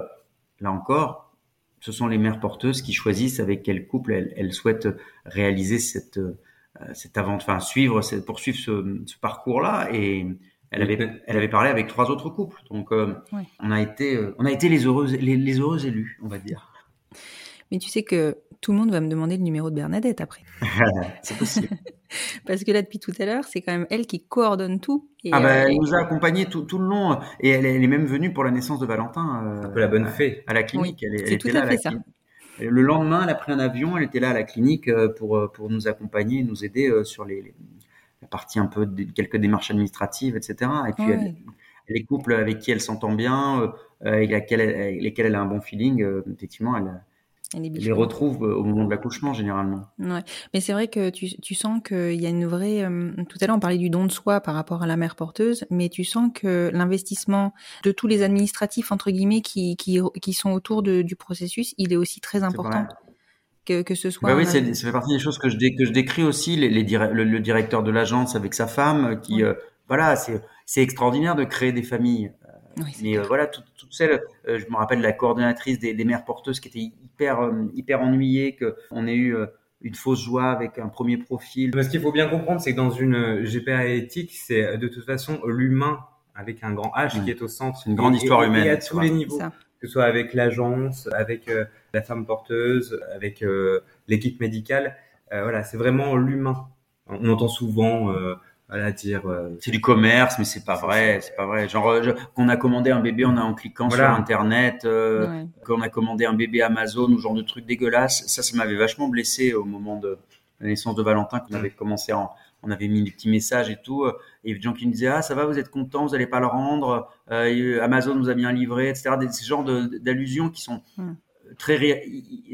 là encore, ce sont les mères porteuses qui choisissent avec quel couple elles, elles souhaitent réaliser cette, euh, cette aventure, enfin suivre, cette- poursuivre ce, ce parcours-là. Et elle avait, elle avait parlé avec trois autres couples. Donc, euh, on a été, on a été les heureuses, les, les heureux élus, on va dire. Mais tu sais que tout le monde va me demander le numéro de Bernadette après. C'est possible. Parce que là, depuis tout à l'heure, c'est quand même elle qui coordonne tout. Et, Ah bah, euh, elle nous a accompagnés tout, tout le long et elle, est- elle est même venue pour la naissance de Valentin. euh, Un peu la bonne fée. À la clinique. C'est tout à fait ça. clinique. Le lendemain, elle a pris un avion, elle était là à la clinique euh, pour, euh, pour nous accompagner, nous aider sur les, les- la partie un peu de quelques démarches administratives, etc. Et puis, Ouais. elle, les couples avec qui elle s'entend bien, euh, avec, laquelle elle- avec lesquels elle a un bon feeling, euh, effectivement, elle, elle les retrouve euh, au moment de l'accouchement, généralement. Ouais. Mais c'est vrai que tu, tu sens qu'il y a une vraie. euh, tout à l'heure, on parlait du don de soi par rapport à la mère porteuse, mais tu sens que l'investissement de tous les administratifs entre guillemets qui qui, qui sont autour de- du processus, il est aussi très important. Que, que ce soit. Bah oui, un- ça fait partie des choses que je, dé- que je décris aussi, les, les dire- le, le directeur de l'agence avec sa femme, qui, euh, voilà, c'est extraordinaire de créer des familles. Oui, Mais euh, voilà, toutes, toutes celles, euh, je me rappelle la coordonnatrice des, des mères porteuses qui était hyper, euh, hyper ennuyée, qu'on ait eu euh, une fausse joie avec un premier profil. Mais ce qu'il faut bien comprendre, c'est que dans une GPA éthique, c'est de toute façon l'humain avec un grand H qui est au centre. C'est une grande Et- histoire et- humaine, Et à tous les niveaux, ça. que ce soit avec l'agence, avec euh, la femme porteuse, avec euh, l'équipe médicale. Euh, voilà, c'est vraiment l'humain. On entend souvent euh, voilà, dire euh, C'est du commerce, mais c'est pas vrai, c'est pas vrai. Genre, euh, je- qu'on a commandé un bébé en, en cliquant Voilà. sur Internet, euh, Ouais. qu'on a commandé un bébé Amazon ou ce genre de truc dégueulasse. Ça, ça m'avait vachement blessé au moment de la naissance de Valentin, qu'on avait commencé en, on avait mis des petits messages et tout. euh, Et il y avait des gens qui me disaient, ah, ça va, vous êtes content, vous allez pas le rendre, euh, Amazon nous a bien livré, etc. Des, ce genre de- d'allusions qui sont très ré-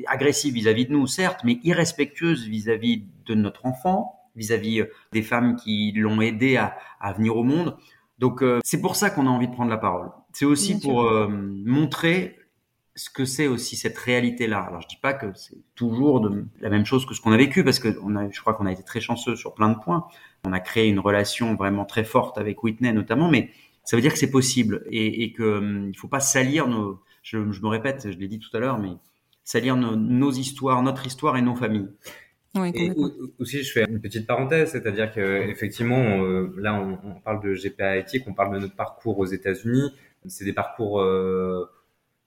agressives vis-à-vis de nous, certes, mais irrespectueuses vis-à-vis de notre enfant, vis-à-vis euh, des femmes qui l'ont aidé à, à venir au monde. Donc, euh, c'est pour ça qu'on a envie de prendre la parole. C'est aussi Bien pour euh, montrer ce que c'est aussi cette réalité-là. Alors je dis pas que c'est toujours de, la même chose que ce qu'on a vécu, parce que on a, je crois qu'on a été très chanceux sur plein de points. On a créé une relation vraiment très forte avec Whitney notamment, mais ça veut dire que c'est possible et, et que hum, il faut pas salir nos. Je, je me répète, je l'ai dit tout à l'heure, mais salir nos, nos histoires, notre histoire et nos familles. Ouais, Et aussi, je fais une petite parenthèse, c'est-à-dire que effectivement, euh, là, on, on parle de GPA éthique, on parle de notre parcours aux États-Unis. C'est des parcours euh,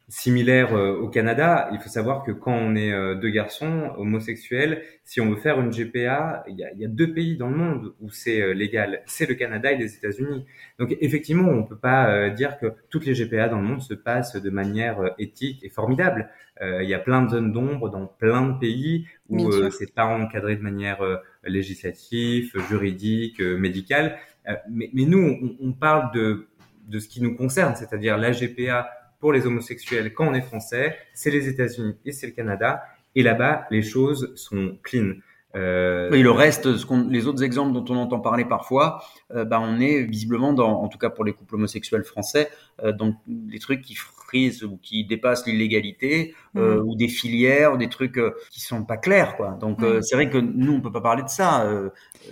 similaire euh, au Canada. Il faut savoir que quand on est euh, deux garçons homosexuels, si on veut faire une GPA, il y a, y a deux pays dans le monde où c'est euh, légal. C'est le Canada et les États-Unis. Donc effectivement, on peut pas dire que toutes les GPA dans le monde se passent de manière éthique et formidable. il y a plein de zones d'ombre dans plein de pays où c'est pas encadré de manière législative, juridique, médicale. mais, mais, nous, on, on parle de de ce qui nous concerne, c'est-à-dire la GPA pour les homosexuels quand on est français, c'est les États-Unis et c'est le Canada. Et là-bas, les choses sont clean. Euh... Oui, le reste, ce les autres exemples dont on entend parler parfois, euh, bah, on est visiblement dans, en tout cas pour les couples homosexuels français, euh, dans des trucs qui frisent ou qui dépassent l'illégalité, euh, mmh. ou des filières, ou des trucs euh, qui sont pas clairs, quoi. Donc mmh. c'est vrai que nous, on peut pas parler de ça.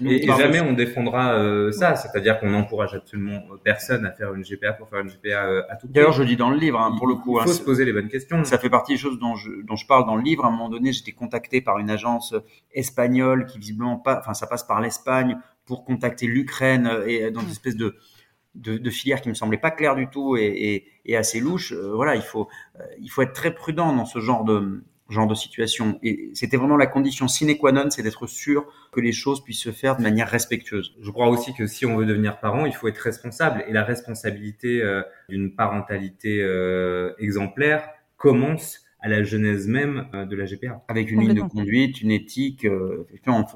Nous, et, jamais on défendra ça, c'est-à-dire qu'on n'encourage absolument personne à faire une GPA pour faire une GPA à tout D'ailleurs, je dis dans le livre, hein, pour le coup, il faut se poser les bonnes questions. Ça fait partie des choses dont je, dont je parle dans le livre. À un moment donné, j'étais contacté par une agence espagnole qui visiblement pas, enfin, ça passe par l'Espagne pour contacter l'Ukraine et dans une espèce de, de, de, filière qui me semblait pas claire du tout et, et, et assez louche. Euh, voilà, il faut, euh, il faut être très prudent dans ce genre de genre de situation. Et c'était vraiment la condition sine qua non, c'est d'être sûr que les choses puissent se faire de manière respectueuse. Je crois aussi que si on veut devenir parent, il faut être responsable. Et la responsabilité euh, d'une parentalité exemplaire commence à la genèse même euh, de la GPA. Avec une ligne de conduite, une éthique. Euh,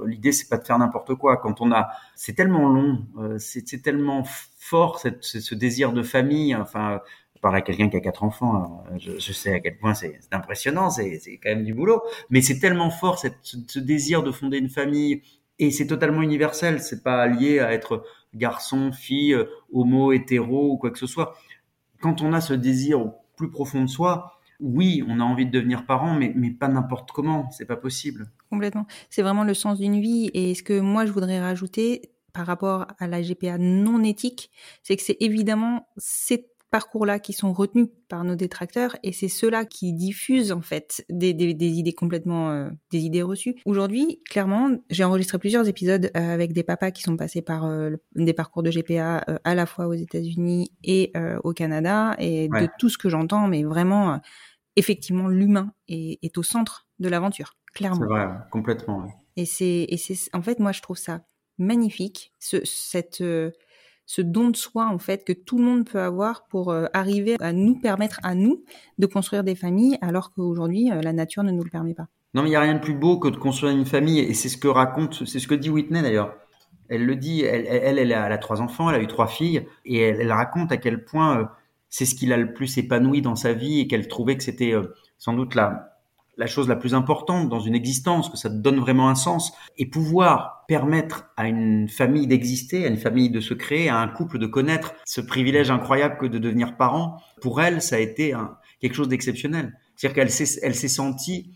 L'idée, c'est pas de faire n'importe quoi. Quand on a, c'est tellement long, euh, c'est tellement fort cette, ce désir de famille. Enfin, je parle à quelqu'un qui a quatre enfants. Je, je, sais à quel point c'est impressionnant. C'est quand même du boulot. Mais c'est tellement fort cette, ce, ce désir de fonder une famille. Et c'est totalement universel. C'est pas lié à être garçon, fille, homo, hétéro ou quoi que ce soit. Quand on a ce désir au plus profond de soi, oui, on a envie de devenir parent, mais, mais pas n'importe comment, c'est pas possible. Complètement. C'est vraiment le sens d'une vie. Et ce que moi, je voudrais rajouter par rapport à la GPA non éthique, c'est que c'est évidemment ces parcours-là qui sont retenus par nos détracteurs et c'est ceux-là qui diffusent en fait des, des, des idées complètement euh, des idées reçues. Aujourd'hui, clairement, j'ai enregistré plusieurs épisodes euh, avec des papas qui sont passés par euh, des parcours de GPA à la fois aux États-Unis et au Canada et de tout ce que j'entends, mais vraiment effectivement, l'humain est, est, au centre de l'aventure, clairement. C'est vrai, complètement. Ouais. Et c'est, et c'est, en fait, moi, je trouve ça magnifique, ce, cette, euh, ce don de soi, en fait, que tout le monde peut avoir pour euh, arriver à nous permettre à nous de construire des familles, alors qu'aujourd'hui, euh, la nature ne nous le permet pas. Non, mais il n'y a rien de plus beau que de construire une famille, et c'est ce que raconte, c'est ce que dit Whitney d'ailleurs. Elle le dit, elle, elle, a, a trois enfants, elle a eu trois filles, et elle, raconte à quel point c'est ce qui l'a le plus épanoui dans sa vie et qu'elle trouvait que c'était euh, sans doute la, la chose la plus importante dans une existence, que ça donne vraiment un sens. Et pouvoir permettre à une famille d'exister, à une famille de se créer, à un couple de connaître ce privilège incroyable que de devenir parent, pour elle, ça a été quelque chose d'exceptionnel. C'est-à-dire qu'elle s'est, elle s'est sentie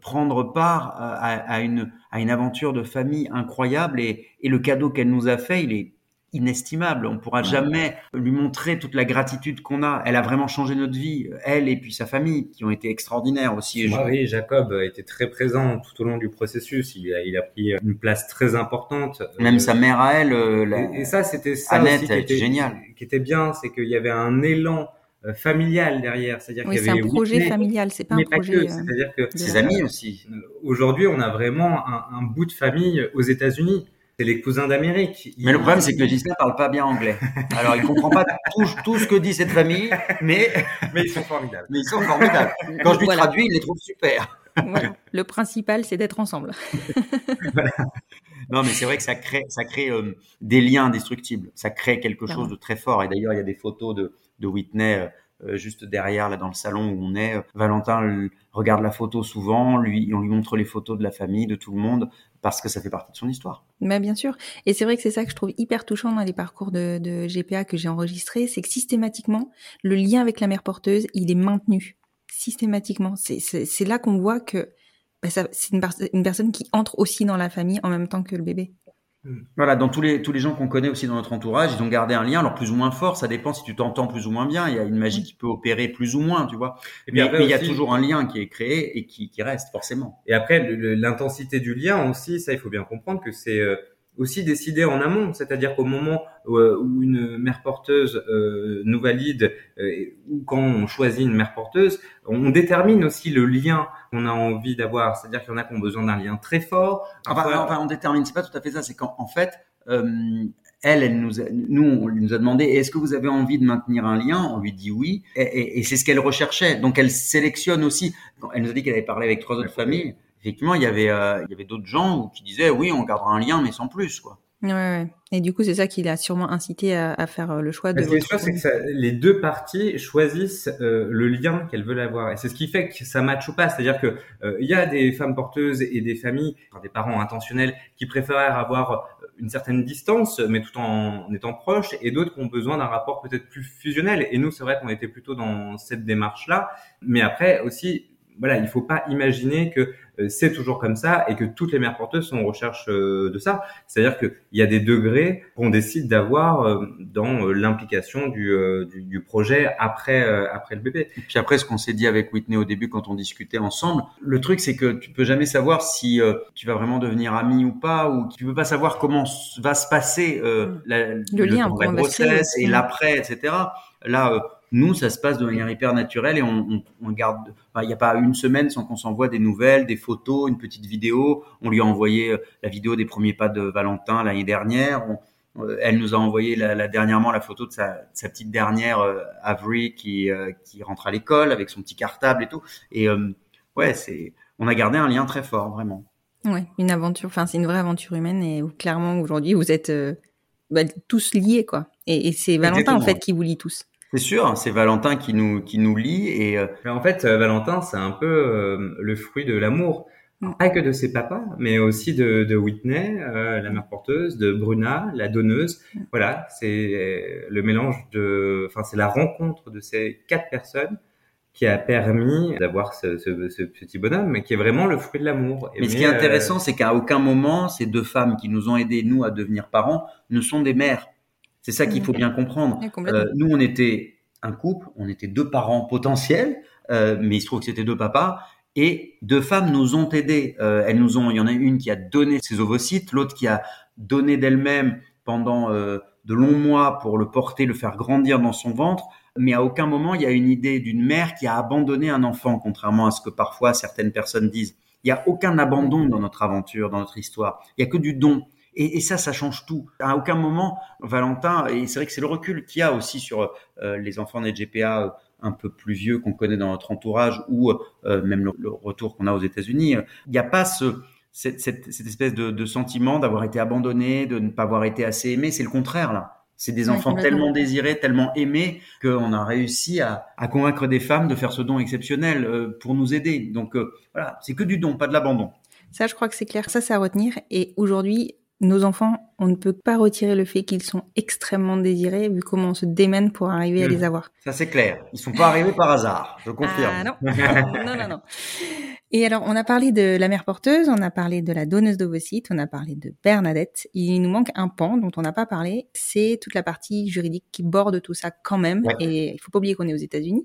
prendre part à, à, une, à une aventure de famille incroyable et, et le cadeau qu'elle nous a fait, il est inestimable. On pourra jamais lui montrer toute la gratitude qu'on a. Elle a vraiment changé notre vie, elle et puis sa famille, qui ont été extraordinaires aussi. oui, Jacob a été très présent tout au long du processus. Il a, il a pris une place très importante. Même euh, sa mère à elle. Euh, et, ça, c'était ça Annette, aussi qui était génial. Qui était bien, c'est qu'il y avait un élan euh, familial derrière, c'est-à-dire oui, qu'il y avait un projet familial, c'est pas un projet. C'est-à-dire que ses amis aussi. Aujourd'hui, on a vraiment un, un bout de famille aux États-Unis c'est les cousins d'Amérique. Mais le problème, c'est que Gislain parle pas bien anglais. Alors, il comprend pas tout, tout, ce que dit cette famille, mais... mais ils sont formidables. Mais ils sont formidables. Quand je lui voilà. traduis, il les trouve super. Voilà. Le principal, c'est d'être ensemble. voilà. Non, mais c'est vrai que ça crée, ça crée euh, des liens indestructibles. Ça crée quelque Clairement. chose de très fort. Et d'ailleurs, il y a des photos de, de Whitney euh, euh, juste derrière, là, dans le salon où on est. Valentin regarde la photo souvent, lui, on lui montre les photos de la famille, de tout le monde, parce que ça fait partie de son histoire. Mais bien sûr. Et c'est vrai que c'est ça que je trouve hyper touchant dans les parcours de, GPA que j'ai enregistrés, c'est que systématiquement, le lien avec la mère porteuse, il est maintenu. Systématiquement. C'est là qu'on voit que bah, c'est une personne qui entre aussi dans la famille en même temps que le bébé. Voilà, dans tous les tous les gens qu'on connaît aussi dans notre entourage, ils ont gardé un lien, alors plus ou moins fort, ça dépend si tu t'entends plus ou moins bien. Il y a une magie qui peut opérer plus ou moins, tu vois. Et mais, mais il y a toujours un lien qui est créé et qui, qui reste forcément. Et après, l'intensité du lien aussi, ça il faut bien comprendre que c'est euh, aussi décider en amont, c'est-à-dire qu'au moment où une mère porteuse nous valide ou quand on choisit une mère porteuse, on détermine aussi le lien qu'on a envie d'avoir. C'est-à-dire qu'il y en a qui ont besoin d'un lien très fort. Enfin, enfin, on détermine, c'est pas tout à fait ça. C'est qu'en fait, euh, elle, elle nous, a, nous, on nous a demandé est-ce que vous avez envie de maintenir un lien? On lui dit oui, et, et, et c'est ce qu'elle recherchait. Donc elle sélectionne aussi. Elle nous a dit qu'elle avait parlé avec trois autres familles. Effectivement, il y avait, euh, il y avait d'autres gens qui disaient oui, on gardera un lien, mais sans plus, quoi. Ouais, ouais. Et du coup, c'est ça qui l'a sûrement incité à, à, faire euh, le choix de. Ce qui est sûr, c'est que ça, les deux parties choisissent euh, le lien qu'elles veulent avoir, et c'est ce qui fait que ça matche ou pas. C'est-à-dire que euh, il y a des femmes porteuses et des familles, enfin, des parents intentionnels, qui préfèrent avoir une certaine distance, mais tout en, en étant proches, et d'autres qui ont besoin d'un rapport peut-être plus fusionnel. Et nous, c'est vrai qu'on était plutôt dans cette démarche-là. Mais après aussi, voilà, il faut pas imaginer que euh, c'est toujours comme ça et que toutes les mères porteuses sont en recherche euh, de ça. C'est-à-dire qu'il y a des degrés qu'on décide d'avoir euh, dans l'implication du, du, du, projet après après le bébé. Et puis après, ce qu'on s'est dit avec Whitney au début quand on discutait ensemble, le truc c'est que tu peux jamais savoir si tu vas vraiment devenir ami ou pas, ou tu peux pas savoir comment va se passer la, le, le lien, la grossesse et l'après, etc. Là nous, ça se passe de manière hyper naturelle et on, on, on garde. Il n'y a pas une semaine sans qu'on s'envoie des nouvelles, des photos, une petite vidéo. On lui a envoyé euh, la vidéo des premiers pas de Valentin l'année dernière. On, euh, elle nous a envoyé la, la, dernièrement la photo de sa, sa petite dernière euh, Avery qui, euh, qui rentre à l'école avec son petit cartable et tout. Et euh, ouais, c'est. On a gardé un lien très fort, vraiment. Ouais, une aventure. Enfin, c'est une vraie aventure humaine et où, clairement aujourd'hui vous êtes bah, tous liés quoi. Et, et c'est Valentin Exactement. en fait qui vous lie tous. C'est sûr, c'est Valentin qui nous qui nous lie et euh... Mais en fait, Valentin, c'est un peu euh, le fruit de l'amour, Mm. pas que de ses papas, mais aussi de, de Whitney, euh, la mère porteuse, de Bruna, la donneuse. Mm. Voilà, c'est le mélange de, enfin, c'est la rencontre de ces quatre personnes qui a permis d'avoir ce, ce, ce, petit bonhomme, mais qui est vraiment le fruit de l'amour. Mais, mais, ce qui est intéressant, euh... c'est qu'à aucun moment, ces deux femmes qui nous ont aidés, nous, à devenir parents, ne sont des mères. C'est ça qu'il faut bien comprendre. Euh, nous, on était un couple, on était deux parents potentiels, euh, mais il se trouve que c'était deux papas. Et deux femmes nous ont aidés. Euh, elles nous ont. Il y en a une qui a donné ses ovocytes, l'autre qui a donné d'elle-même pendant de longs mois pour le porter, le faire grandir dans son ventre. Mais à aucun moment il y a une idée d'une mère qui a abandonné un enfant, contrairement à ce que parfois certaines personnes disent. Il n'y a aucun abandon dans notre aventure, dans notre histoire. Il n'y a que du don. Et, et, ça, ça change tout. À aucun moment, Valentin, et c'est vrai que c'est le recul qu'il y a aussi sur euh, les enfants des GPA un peu plus vieux qu'on connaît dans notre entourage ou euh, même le, le retour qu'on a aux États-Unis, il n'y a pas ce, cette, cette, cette espèce de, de sentiment d'avoir été abandonné, de ne pas avoir été assez aimé. C'est le contraire là. C'est des enfants ouais, tellement désirés, tellement aimés qu'on a réussi à, à, convaincre des femmes de faire ce don exceptionnel euh, pour nous aider. Donc euh, voilà, c'est que du don, pas de l'abandon. Ça, je crois que c'est clair. Ça, c'est à retenir. Et aujourd'hui, nos enfants, on ne peut pas retirer le fait qu'ils sont extrêmement désirés vu comment on se démène pour arriver mmh. à les avoir. Ça c'est clair. Ils sont pas arrivés par hasard, je confirme. Ah non, non, non, non. Et alors, on a parlé de la mère porteuse, on a parlé de la donneuse d'ovocytes, on a parlé de Bernadette. Il nous manque un pan dont on n'a pas parlé, c'est toute la partie juridique qui borde tout ça quand même. Ouais. Et il faut pas oublier qu'on est aux États-Unis,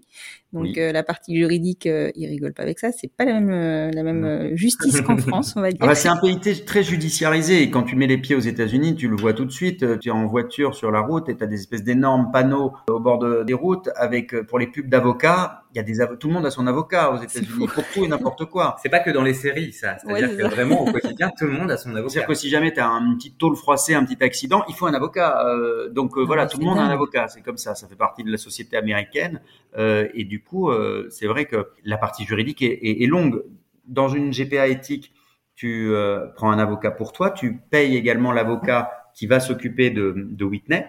donc oui. euh, la partie juridique, euh, ils rigolent pas avec ça. C'est pas la même euh, la même justice qu'en France, on va dire. Ah bah, c'est un pays très judiciarisé. Et quand tu mets les pieds aux États-Unis, tu le vois tout de suite. Tu es en voiture sur la route et tu as des espèces d'énormes panneaux au bord de, des routes avec pour les pubs d'avocats. Il y a des tout le monde a son avocat aux États-Unis pour tout et n'importe quoi. C'est pas que dans les séries, ça. C'est-à-dire ouais, que ça. vraiment, au quotidien, tout le monde a son avocat. C'est-à-dire que si jamais tu as un petit tôle froissé, un petit accident, il faut un avocat. Euh, donc euh, ah, voilà, tout le monde dingue. a un avocat. C'est comme ça. Ça fait partie de la société américaine. Euh, et du coup, euh, c'est vrai que la partie juridique est, est, est, longue. Dans une GPA éthique, tu euh, prends un avocat pour toi. Tu payes également l'avocat qui va s'occuper de, de Whitney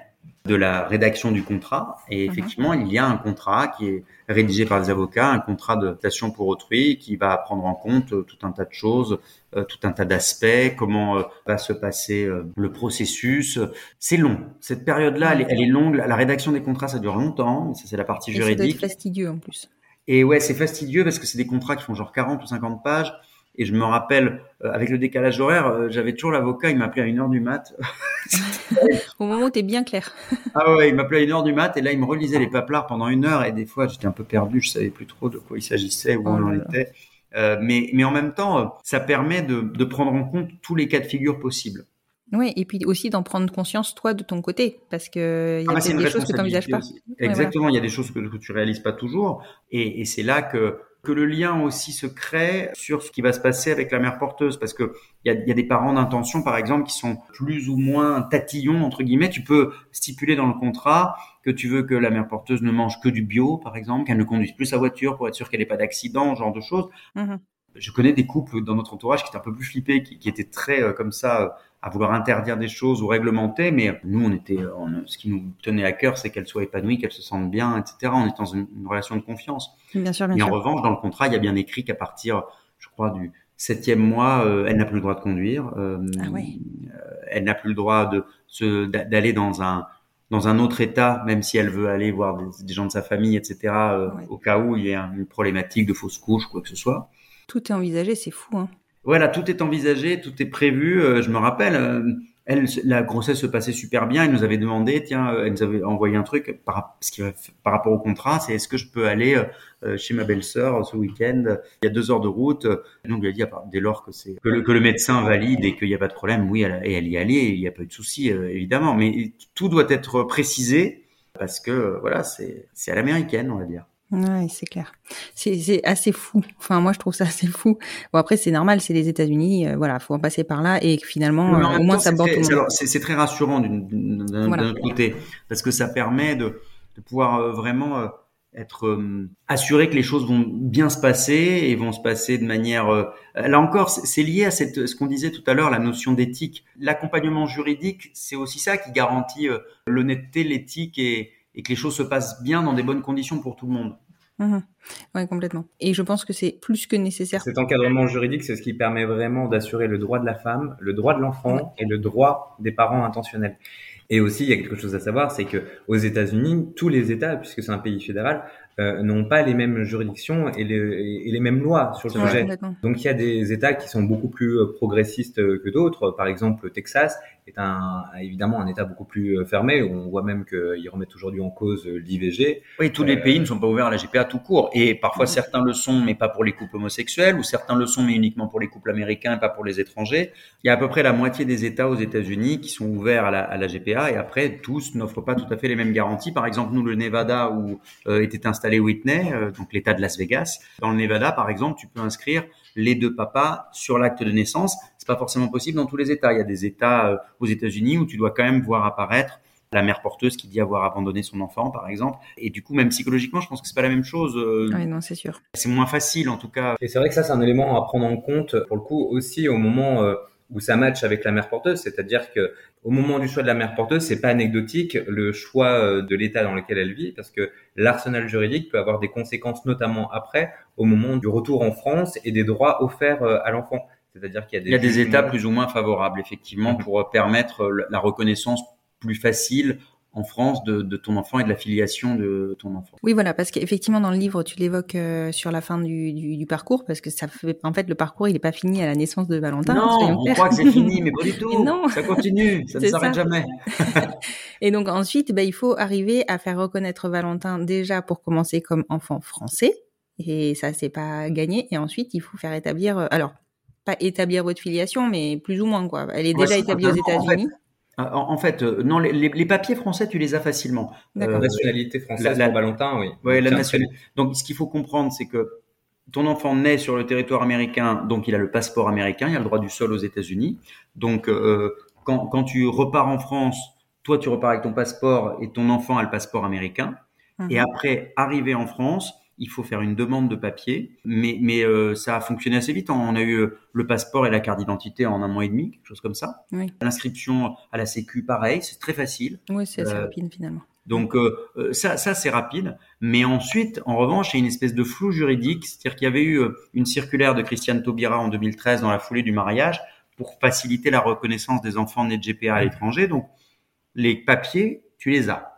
de la rédaction du contrat. Et effectivement, uh -huh. il y a un contrat qui est rédigé par des avocats, un contrat de station pour autrui qui va prendre en compte euh, tout un tas de choses, euh, tout un tas d'aspects, comment euh, va se passer le processus. C'est long. Cette période-là, elle, elle, est longue. La rédaction des contrats, ça dure longtemps. Ça, c'est la partie Et juridique. C'est fastidieux en plus. Et ouais, c'est fastidieux parce que c'est des contrats qui font genre 40 ou 50 pages. Et je me rappelle, euh, avec le décalage horaire, euh, j'avais toujours l'avocat, il m'appelait à une heure du mat. Au moment où t'es bien clair. ah ouais, il m'appelait à une heure du mat et là il me relisait les paplards pendant une heure et des fois j'étais un peu perdu, je savais plus trop de quoi il s'agissait, où oh on en était. Euh, mais, mais en même temps, ça permet de, de, prendre en compte tous les cas de figure possibles. Oui, et puis aussi d'en prendre conscience toi de ton côté, parce que il y a Ah bah, des choses que tu n'envisages pas. aussi. Exactement, il y a des choses que, que tu réalises pas toujours, et, et c'est là que que le lien aussi se crée sur ce qui va se passer avec la mère porteuse, parce que il y a, des parents d'intention, par exemple, qui sont plus ou moins tatillons entre guillemets. Tu peux stipuler dans le contrat que tu veux que la mère porteuse ne mange que du bio, par exemple, qu'elle ne conduise plus sa voiture pour être sûr qu'elle n'ait pas d'accident, genre de choses. Mhm. Je connais des couples dans notre entourage qui étaient un peu plus flippés, qui, qui étaient très euh, comme ça euh, à vouloir interdire des choses ou réglementer, mais nous on était, euh, on- ce qui nous tenait à cœur, c'est qu'elle soit épanouie, qu'elle se sente bien, etc. On est dans une, une relation de confiance. Bien sûr, bien Et en sûr. revanche, dans le contrat, il y a bien écrit qu'à partir, je crois, du septième mois, euh, elle n'a plus le droit de conduire. euh, Ah ouais. euh, elle n'a plus le droit de se d'a- d'aller dans un dans un autre état, même si elle veut aller voir des, des gens de sa famille, etc. euh. Au cas où il y ait un- une problématique de fausse couche, quoi que ce soit. Tout est envisagé, c'est fou. Hein. Voilà, tout est envisagé, tout est prévu. Euh, je me rappelle, euh, la grossesse se passait super bien. Elle nous avait demandé, tiens, euh, elle nous avait envoyé un truc par, rapport au contrat, c'est est-ce que je peux aller chez ma belle-sœur ce week-end Il y a deux heures de route. Et lui a dit, à part- dès lors que le, médecin valide et qu'il n'y a pas de problème, oui, elle, et elle y allait, il n'y a pas eu de souci, évidemment. Mais tout doit être précisé parce que voilà, c'est c'est à l'américaine, on va dire. Ouais, c'est clair. C'est assez fou. Enfin, moi, je trouve ça assez fou. Bon, après, c'est normal, c'est les États-Unis. euh, voilà, faut en passer par là et finalement, euh, au moins, ça tout c'est- très rassurant d'un Voilà. côté, parce que ça permet de, de pouvoir euh, vraiment être assuré que les choses vont bien se passer et vont se passer de manière. là encore, c'est lié à cette, ce qu'on disait tout à l'heure, la notion d'éthique. L'accompagnement juridique, c'est aussi ça qui garantit l'honnêteté, l'éthique et, et que les choses se passent bien dans des bonnes conditions pour tout le monde. Mhm. Ouais, complètement. Et je pense que c'est plus que nécessaire. Cet encadrement juridique, c'est ce qui permet vraiment d'assurer le droit de la femme, le droit de l'enfant et le droit des parents intentionnels. Et aussi, il y a quelque chose à savoir, c'est que aux États-Unis, tous les États, puisque c'est un pays fédéral, euh, n'ont pas les mêmes juridictions et les, et les mêmes lois sur le Ouais, sujet. Donc il y a des États qui sont beaucoup plus euh, progressistes euh, que d'autres. Par exemple, le Texas est un, évidemment un État beaucoup plus euh, fermé. On voit même qu'ils remettent aujourd'hui en cause euh, l'IVG. Oui, tous les Euh, pays ne sont pas ouverts à la GPA tout court. Et parfois, certains le sont, mais pas pour les couples homosexuels, ou certains le sont, mais uniquement pour les couples américains et pas pour les étrangers. Il y a à peu près la moitié des États aux États-Unis qui sont ouverts à la, à la GPA, et après, tous n'offrent pas tout à fait les mêmes garanties. Par exemple, nous, le Nevada, où euh, était installé Whitney, euh, donc l'État de Las Vegas, dans le Nevada, par exemple, tu peux inscrire les deux papas sur l'acte de naissance. C'est pas forcément possible dans tous les États. Il y a des États euh, aux États-Unis où tu dois quand même voir apparaître la mère porteuse qui dit avoir abandonné son enfant, par exemple. Et du coup, même psychologiquement, je pense que c'est pas la même chose. euh, Ouais, non, c'est sûr. C'est moins facile, en tout cas. Et c'est vrai que ça, c'est un élément à prendre en compte pour le coup aussi au moment euh, où ça match avec la mère porteuse, c'est-à-dire que au moment du choix de la mère porteuse, c'est pas anecdotique le choix de l'état dans lequel elle vit, parce que l'arsenal juridique peut avoir des conséquences, notamment après, au moment du retour en France et des droits offerts à l'enfant. C'est-à-dire qu'il y a des, Il y a des États plus ou moins favorables, effectivement, Mhm. pour euh, permettre euh, la reconnaissance plus facile en France de, de ton enfant et de la filiation de ton enfant. Oui, voilà, parce qu'effectivement, dans le livre, tu l'évoques euh, sur la fin du, du, du parcours, parce que ça fait, en fait, le parcours, il n'est pas fini à la naissance de Valentin. non, on croit que c'est fini, mais pas du tout. Et non. Ça continue, ça ne s'arrête jamais. Et donc ensuite, bah, il faut arriver à faire reconnaître Valentin déjà pour commencer comme enfant français. Et ça, c'est pas gagné. Et ensuite, il faut faire établir, alors, pas établir votre filiation, mais plus ou moins, quoi. Elle est Ouais, déjà établie aux totalement, en fait, États-Unis. En, en fait, euh, non, les, les- les papiers français, tu les as facilement. D'accord. Euh, nationalité française la- la- pour Valentin, oui. Ouais, la nationalité. Donc, ce qu'il faut comprendre, c'est que ton enfant naît sur le territoire américain, donc il a le passeport américain, il a le droit du sol aux États-Unis. Donc, euh, quand, quand tu repars en France, toi, tu repars avec ton passeport et ton enfant a le passeport américain. Mhm. Et après, arrivé en France, il faut faire une demande de papier, mais, mais euh, ça a fonctionné assez vite. On a eu euh, le passeport et la carte d'identité en un mois et demi, quelque chose comme ça. Oui. L'inscription à la Sécu, pareil, c'est très facile. Oui, c'est assez Euh, rapide finalement. Donc euh, euh, ça, ça c'est rapide. Mais ensuite, en revanche, il y a une espèce de flou juridique, c'est-à-dire qu'il y avait eu une circulaire de Christiane Taubira en 2013 dans la foulée du mariage pour faciliter la reconnaissance des enfants nés de GPA à l'étranger. Donc les papiers, tu les as.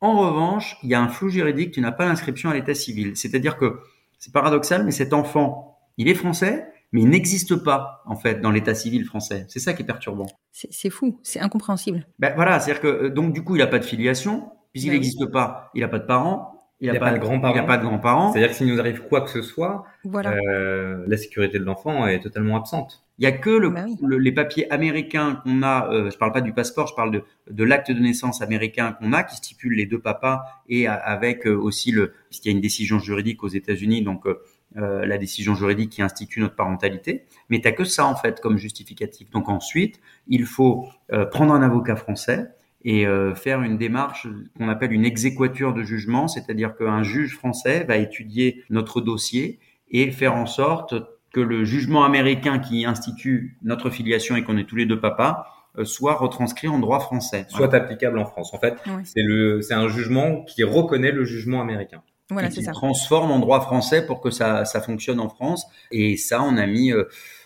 En revanche, il y a un flou juridique, tu n'as pas l'inscription à l'état civil. C'est-à-dire que c'est paradoxal, mais cet enfant, il est français, mais il n'existe pas en fait dans l'état civil français. C'est ça qui est perturbant. C'est c'est fou, c'est incompréhensible. Ben voilà, c'est-à-dire que euh, donc du coup, il n'a pas de filiation puisqu'il Ben oui. n'existe pas. Il n'a pas de parents. Il a pas de grands-parents. Il n'a pas de grands-parents. C'est-à-dire que s'il nous arrive quoi que ce soit, Voilà. euh, la sécurité de l'enfant est totalement absente. Il y a que le, Bah oui. le- les papiers américains qu'on a. Euh, je parle pas du passeport, je parle de, de l'acte de naissance américain qu'on a, qui stipule les deux papas et a- avec euh, aussi le. Puisqu'il y a une décision juridique aux États-Unis, donc euh, euh, la décision juridique qui institue notre parentalité. Mais t'as que ça en fait comme justificatif. Donc ensuite, il faut euh, prendre un avocat français et euh, faire une démarche qu'on appelle une exéquature de jugement, c'est-à-dire qu'un juge français va étudier notre dossier et faire en sorte que le jugement américain qui institue notre filiation et qu'on est tous les deux papas euh, soit retranscrit en droit français. Soit applicable en France. En fait, c'est le, c'est un jugement qui reconnaît le jugement américain. Voilà, et c'est qui ça. transforme en droit français pour que ça, ça fonctionne en France. Et ça, on a mis euh,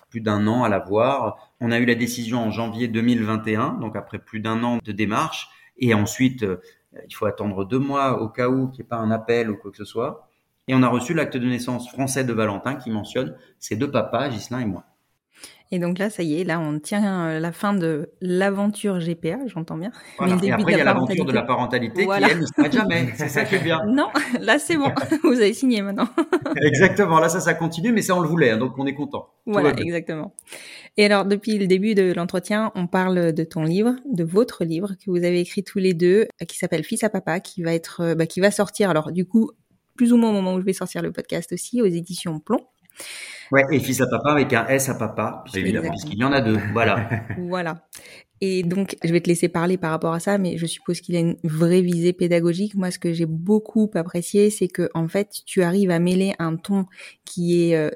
plus d'un an à l'avoir. On a eu la décision en janvier 2021, donc après plus d'un an de démarche. Et ensuite, euh, il faut attendre deux mois au cas où qu'il n'y ait pas un appel ou quoi que ce soit. Et on a reçu l'acte de naissance français de Valentin qui mentionne ses deux papas, Ghislain et moi. Et donc là, ça y est, là, on tient euh, la fin de l'aventure GPA, j'entends bien. Voilà. Mais le Et après, il y a la l'aventure de la parentalité. Voilà. qui, elle, ne s'arrête jamais. C'est ça qui est bien. Non, là, c'est bon. Vous avez signé maintenant. Exactement. Là, ça, ça continue, mais ça, on le voulait, hein, donc on est content. Voilà, exactement. Et alors, depuis le début de l'entretien, on parle de ton livre, de votre livre que vous avez écrit tous les deux, euh, qui s'appelle Fils à papa, qui va être, euh, bah, qui va sortir. Alors, du coup, plus ou moins au moment où je vais sortir le podcast aussi, aux éditions Plomb. Ouais, et fils à papa avec un S à papa, Évidemment. puisqu'il y en a deux. Voilà. Voilà. Et donc, je vais te laisser parler par rapport à ça, mais je suppose qu'il a une vraie visée pédagogique. Moi, ce que j'ai beaucoup apprécié, c'est que, en fait, tu arrives à mêler un ton qui est euh,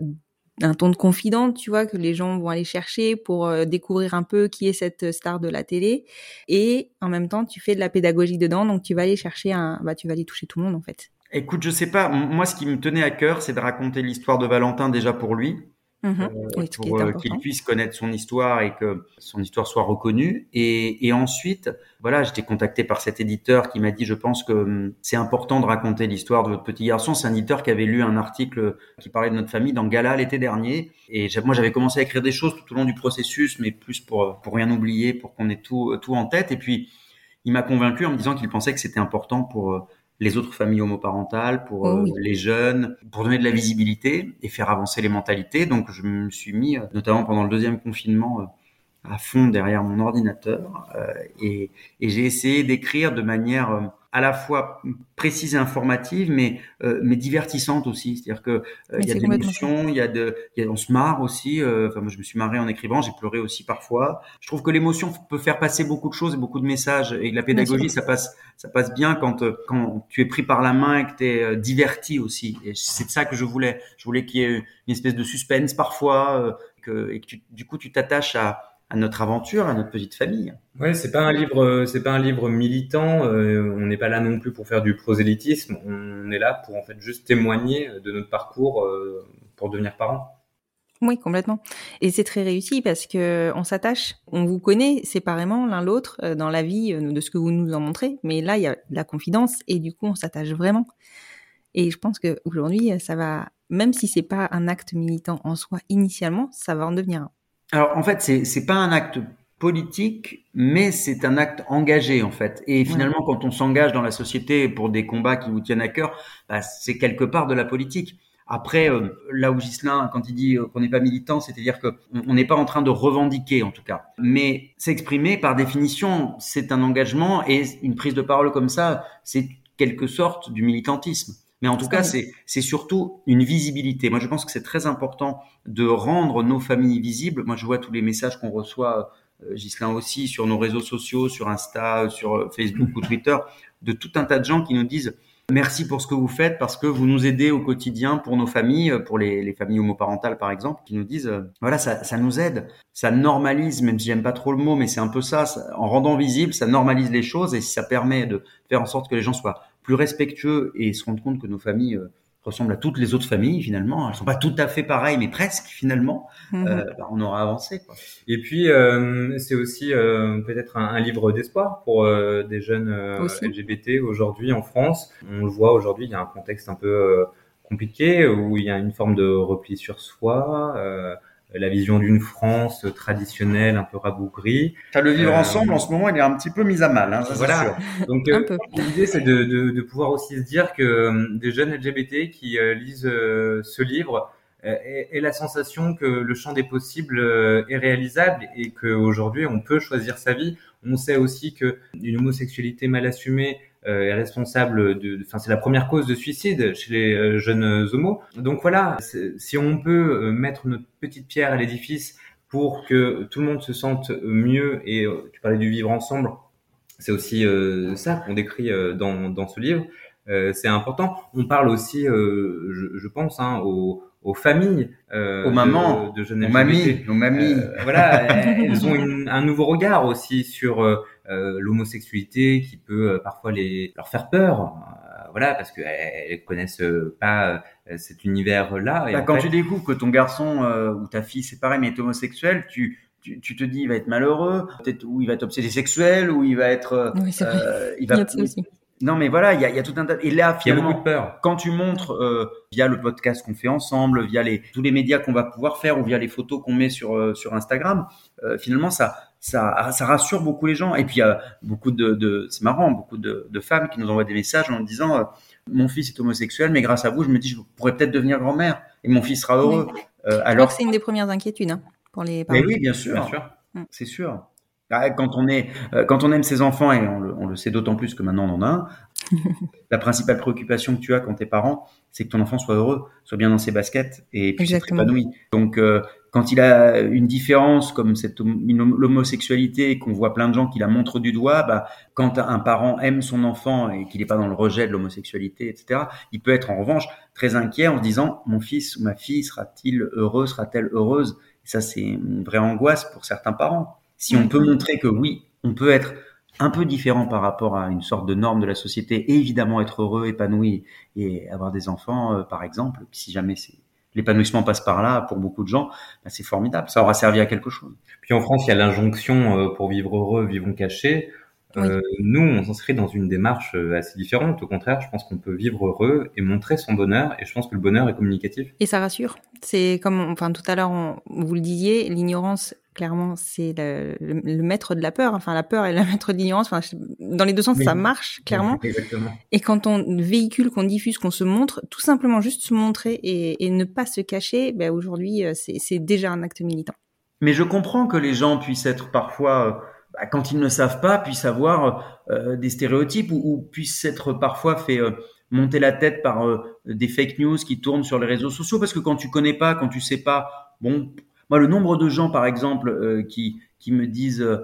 un ton de confidente, tu vois, que les gens vont aller chercher pour euh, découvrir un peu qui est cette star de la télé. Et en même temps, tu fais de la pédagogie dedans, donc tu vas aller chercher un, bah, tu vas aller toucher tout le monde, en fait. Écoute, je sais pas. Moi, ce qui me tenait à cœur, c'est de raconter l'histoire de Valentin déjà pour lui. Oui, ce qui pour euh, qu'il puisse connaître son histoire et que son histoire soit reconnue. Et, et ensuite, voilà, j'étais contacté par cet éditeur qui m'a dit, je pense que hum, c'est important de raconter l'histoire de votre petit garçon. C'est un éditeur qui avait lu un article qui parlait de notre famille dans Gala l'été dernier. Et moi, j'avais commencé à écrire des choses tout au long du processus, mais plus pour pour rien oublier, pour qu'on ait tout tout en tête. Et puis, il m'a convaincu en me disant qu'il pensait que c'était important pour euh, les autres familles homoparentales, pour Oh euh, oui. les jeunes, pour donner de la visibilité et faire avancer les mentalités. Donc je me suis mis, euh, notamment pendant le deuxième confinement, euh, à fond derrière mon ordinateur euh, et, et j'ai essayé d'écrire de manière à la fois précise et informative, mais euh, mais divertissante aussi. C'est-à-dire que euh, il y a de l'émotion, il y a de, il y a- on se marre aussi. euh, Enfin moi je me suis marré en écrivant, j'ai pleuré aussi parfois. Je trouve que l'émotion peut faire passer beaucoup de choses et beaucoup de messages. Et la pédagogie, ça passe ça passe bien quand euh, quand tu es pris par la main et que tu es euh, diverti aussi. Et c'est de ça que je voulais. Je voulais qu'il y ait une espèce de suspense parfois, euh, que, et que tu- du coup tu t'attaches à à notre aventure, à notre petite famille. Ouais, c'est pas un livre, euh, c'est pas un livre militant. euh, on n'est pas là non plus pour faire du prosélytisme. On est là pour en fait juste témoigner de notre parcours euh, pour devenir parent. Oui, complètement. Et c'est très réussi parce que on s'attache, on vous connaît séparément l'un l'autre euh, dans la vie euh, de ce que vous nous en montrez, mais là il y a de la confidence et du coup on s'attache vraiment. Et je pense que aujourd'hui ça va, même si c'est pas un acte militant en soi initialement, ça va en devenir un. Alors en fait, c'est c'est pas un acte politique, mais c'est un acte engagé en fait. Et finalement, quand on s'engage dans la société pour des combats qui vous tiennent à cœur, bah, c'est quelque part de la politique. Après, euh, là où Ghislain, quand il dit euh, qu'on n'est pas militant, c'est-à-dire qu'on on n'est pas en train de revendiquer en tout cas. Mais s'exprimer, par définition, c'est un engagement et une prise de parole comme ça, c'est quelque sorte du militantisme. Mais en tout cas, c'est surtout une visibilité. Moi, je pense que c'est très important de rendre nos familles visibles. Moi, je vois tous les messages qu'on reçoit, euh, aussi, sur nos réseaux sociaux, sur Insta, sur euh, Facebook ou Twitter, de tout un tas de gens qui nous disent merci pour ce que vous faites parce que vous nous aidez au quotidien pour nos familles, euh, pour les, les familles homoparentales par exemple, qui nous disent euh, voilà ça, ça nous aide, ça normalise, même si j'aime pas trop le mot, mais c'est un peu ça- en rendant visible, ça normalise les choses et ça permet de faire en sorte que les gens soient plus respectueux et se rendent compte que nos familles euh, ressemblent à toutes les autres familles finalement. Elles sont pas tout à fait pareilles, mais presque finalement. Mhm. Euh, bah, on aura avancé. Quoi. Et puis euh, c'est aussi euh, peut-être un, un livre d'espoir pour euh, des jeunes euh. LGBT aujourd'hui en France. On le voit aujourd'hui, il y a un contexte un peu euh, compliqué où il y a une forme de repli sur soi. La vision d'une France traditionnelle, un peu rabougrie. le vivre Euh, ensemble en ce moment, il est un petit peu mis à mal. Hein, ça, c'est Voilà. sûr. Donc euh, l'idée c'est de, de, de pouvoir aussi se dire que euh, des jeunes LGBT qui euh, lisent euh, ce livre et, la sensation que le champ des possibles est réalisable et qu'aujourd'hui on peut choisir sa vie. On sait aussi que une homosexualité mal assumée est responsable de, enfin c'est la première cause de suicide chez les jeunes homos. Donc voilà, si on peut mettre notre petite pierre à l'édifice pour que tout le monde se sente mieux et tu parlais du vivre ensemble, c'est aussi ça qu'on décrit dans, dans ce livre. Euh, c'est important. On parle aussi, euh, je, je, pense, hein, aux, aux, familles, euh, aux mamans, de, de jeunes aux mamies, aux mamies. Euh, voilà, elles ont une, un nouveau regard aussi sur euh, l'homosexualité qui peut parfois les leur faire peur. voilà, parce qu'elles connaissent pas cet univers-là. Bah, quand tu découvres que ton garçon ou ta fille, c'est pareil, mais est homosexuel, tu tu, tu, te dis il va être malheureux, peut-être ou il va être obsédé sexuel, ou il va être, oui, euh, il va, il non, mais voilà, il y a, y a, tout un tas. Et là, finalement, de peur. quand tu montres euh, via le podcast qu'on fait ensemble, via les tous les médias qu'on va pouvoir faire ou via les photos qu'on met sur euh, sur Instagram, euh, finalement, ça ça ça rassure beaucoup les gens. Et puis il y a beaucoup de, de c'est marrant, beaucoup de, de, femmes qui nous envoient des messages en disant mon fils est homosexuel, mais grâce à vous, je me dis je pourrais peut-être devenir grand-mère et mon fils sera heureux. alors c'est une des premières inquiétudes hein, pour les parents. Mais oui, bien sûr, bien sûr. Mm. c'est sûr. Quand on est, euh, quand on aime ses enfants et on le, on le sait d'autant plus que maintenant on en a un, la principale préoccupation que tu as quand t'es parent, c'est que ton enfant soit heureux, soit bien dans ses baskets et puisse être épanoui. Donc, euh, quand il a une différence comme cette l'homosexualité et qu'on voit plein de gens qui la montrent du doigt, bah, quand un parent aime son enfant et qu'il n'est pas dans le rejet de l'homosexualité, etc., il peut être en revanche très inquiet en se disant mon fils ou ma fille sera-t-il heureux, sera-t-elle heureuse? Et Ça, c'est une vraie angoisse pour certains parents. Si on peut montrer que oui, on peut être un peu différent par rapport à une sorte de norme de la société et évidemment être heureux, épanoui et avoir des enfants, euh, par exemple, si jamais c'est l'épanouissement passe par là pour beaucoup de gens, bah, c'est formidable. Ça aura servi à quelque chose. Puis en France, il y a l'injonction euh, pour vivre heureux, vivons cachés. Euh, nous, on s'inscrit dans une démarche assez différente. Au contraire, je pense qu'on peut vivre heureux et montrer son bonheur. Et je pense que le bonheur est communicatif. Et ça rassure. C'est comme, enfin, tout à l'heure, vous le disiez, l'ignorance clairement, c'est le, le, maître de la peur. Enfin, la peur est le maître de l'ignorance. Enfin, dans les deux sens, ça marche clairement. Exactement. Et quand on véhicule, qu'on diffuse, qu'on se montre, tout simplement juste se montrer et, et ne pas se cacher, ben aujourd'hui, euh, c'est déjà un acte militant. Mais je comprends que les gens puissent être parfois, euh, bah, quand ils ne savent pas, puissent avoir euh, des stéréotypes ou, ou, puissent être parfois fait monter la tête par des fake news qui tournent sur les réseaux sociaux. Parce que quand tu connais pas, quand tu sais pas, bon, moi, le nombre de gens, par exemple, euh, qui, qui me disent euh,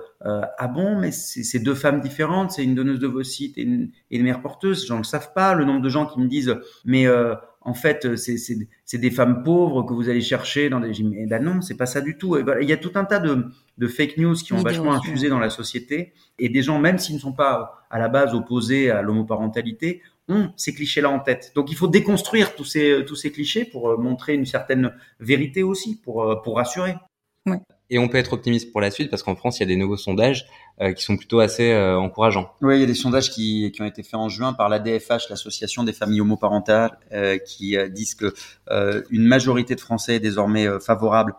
Ah bon, mais c'est deux femmes différentes, c'est une donneuse de vos et une, et une mère porteuse, gens ne le savent pas. Le nombre de gens qui me disent Mais euh, en fait, c'est des femmes pauvres que vous allez chercher dans des. Mais ben non, c'est pas ça du tout. il y a tout un tas de, de fake news qui ont vachement infusé dans la société et des gens, même s'ils ne sont pas à la base opposés à l'homoparentalité, ont ces clichés-là en tête. Donc il faut déconstruire tous ces, tous ces clichés pour euh, montrer une certaine vérité aussi, pour, euh, pour rassurer. Ouais. Et on peut être optimiste pour la suite parce qu'en France, il y a des nouveaux sondages euh, qui sont plutôt assez euh, encourageants. Oui, il y a des sondages qui, qui ont été faits en juin par la DFH, l'association des familles homoparentales, euh, qui disent que une majorité de Français est désormais favorable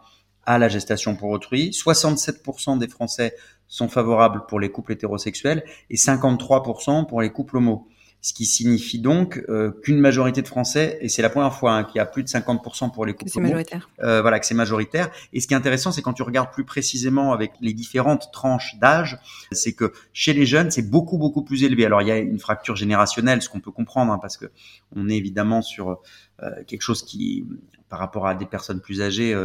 à la gestation pour autrui. 67% des Français sont favorables pour les couples hétérosexuels et 53% pour les couples homos ce qui signifie donc euh, qu'une majorité de Français, et c'est la première fois hein, qu'il y a plus de 50% pour les couples c'est majoritaire. Euh, voilà, que c'est majoritaire. Et ce qui est intéressant, c'est quand tu regardes plus précisément avec les différentes tranches d'âge, c'est que chez les jeunes, c'est beaucoup beaucoup plus élevé. Alors il y a une fracture générationnelle, ce qu'on peut comprendre, hein, parce que on est évidemment sur euh, quelque chose qui, par rapport à des personnes plus âgées,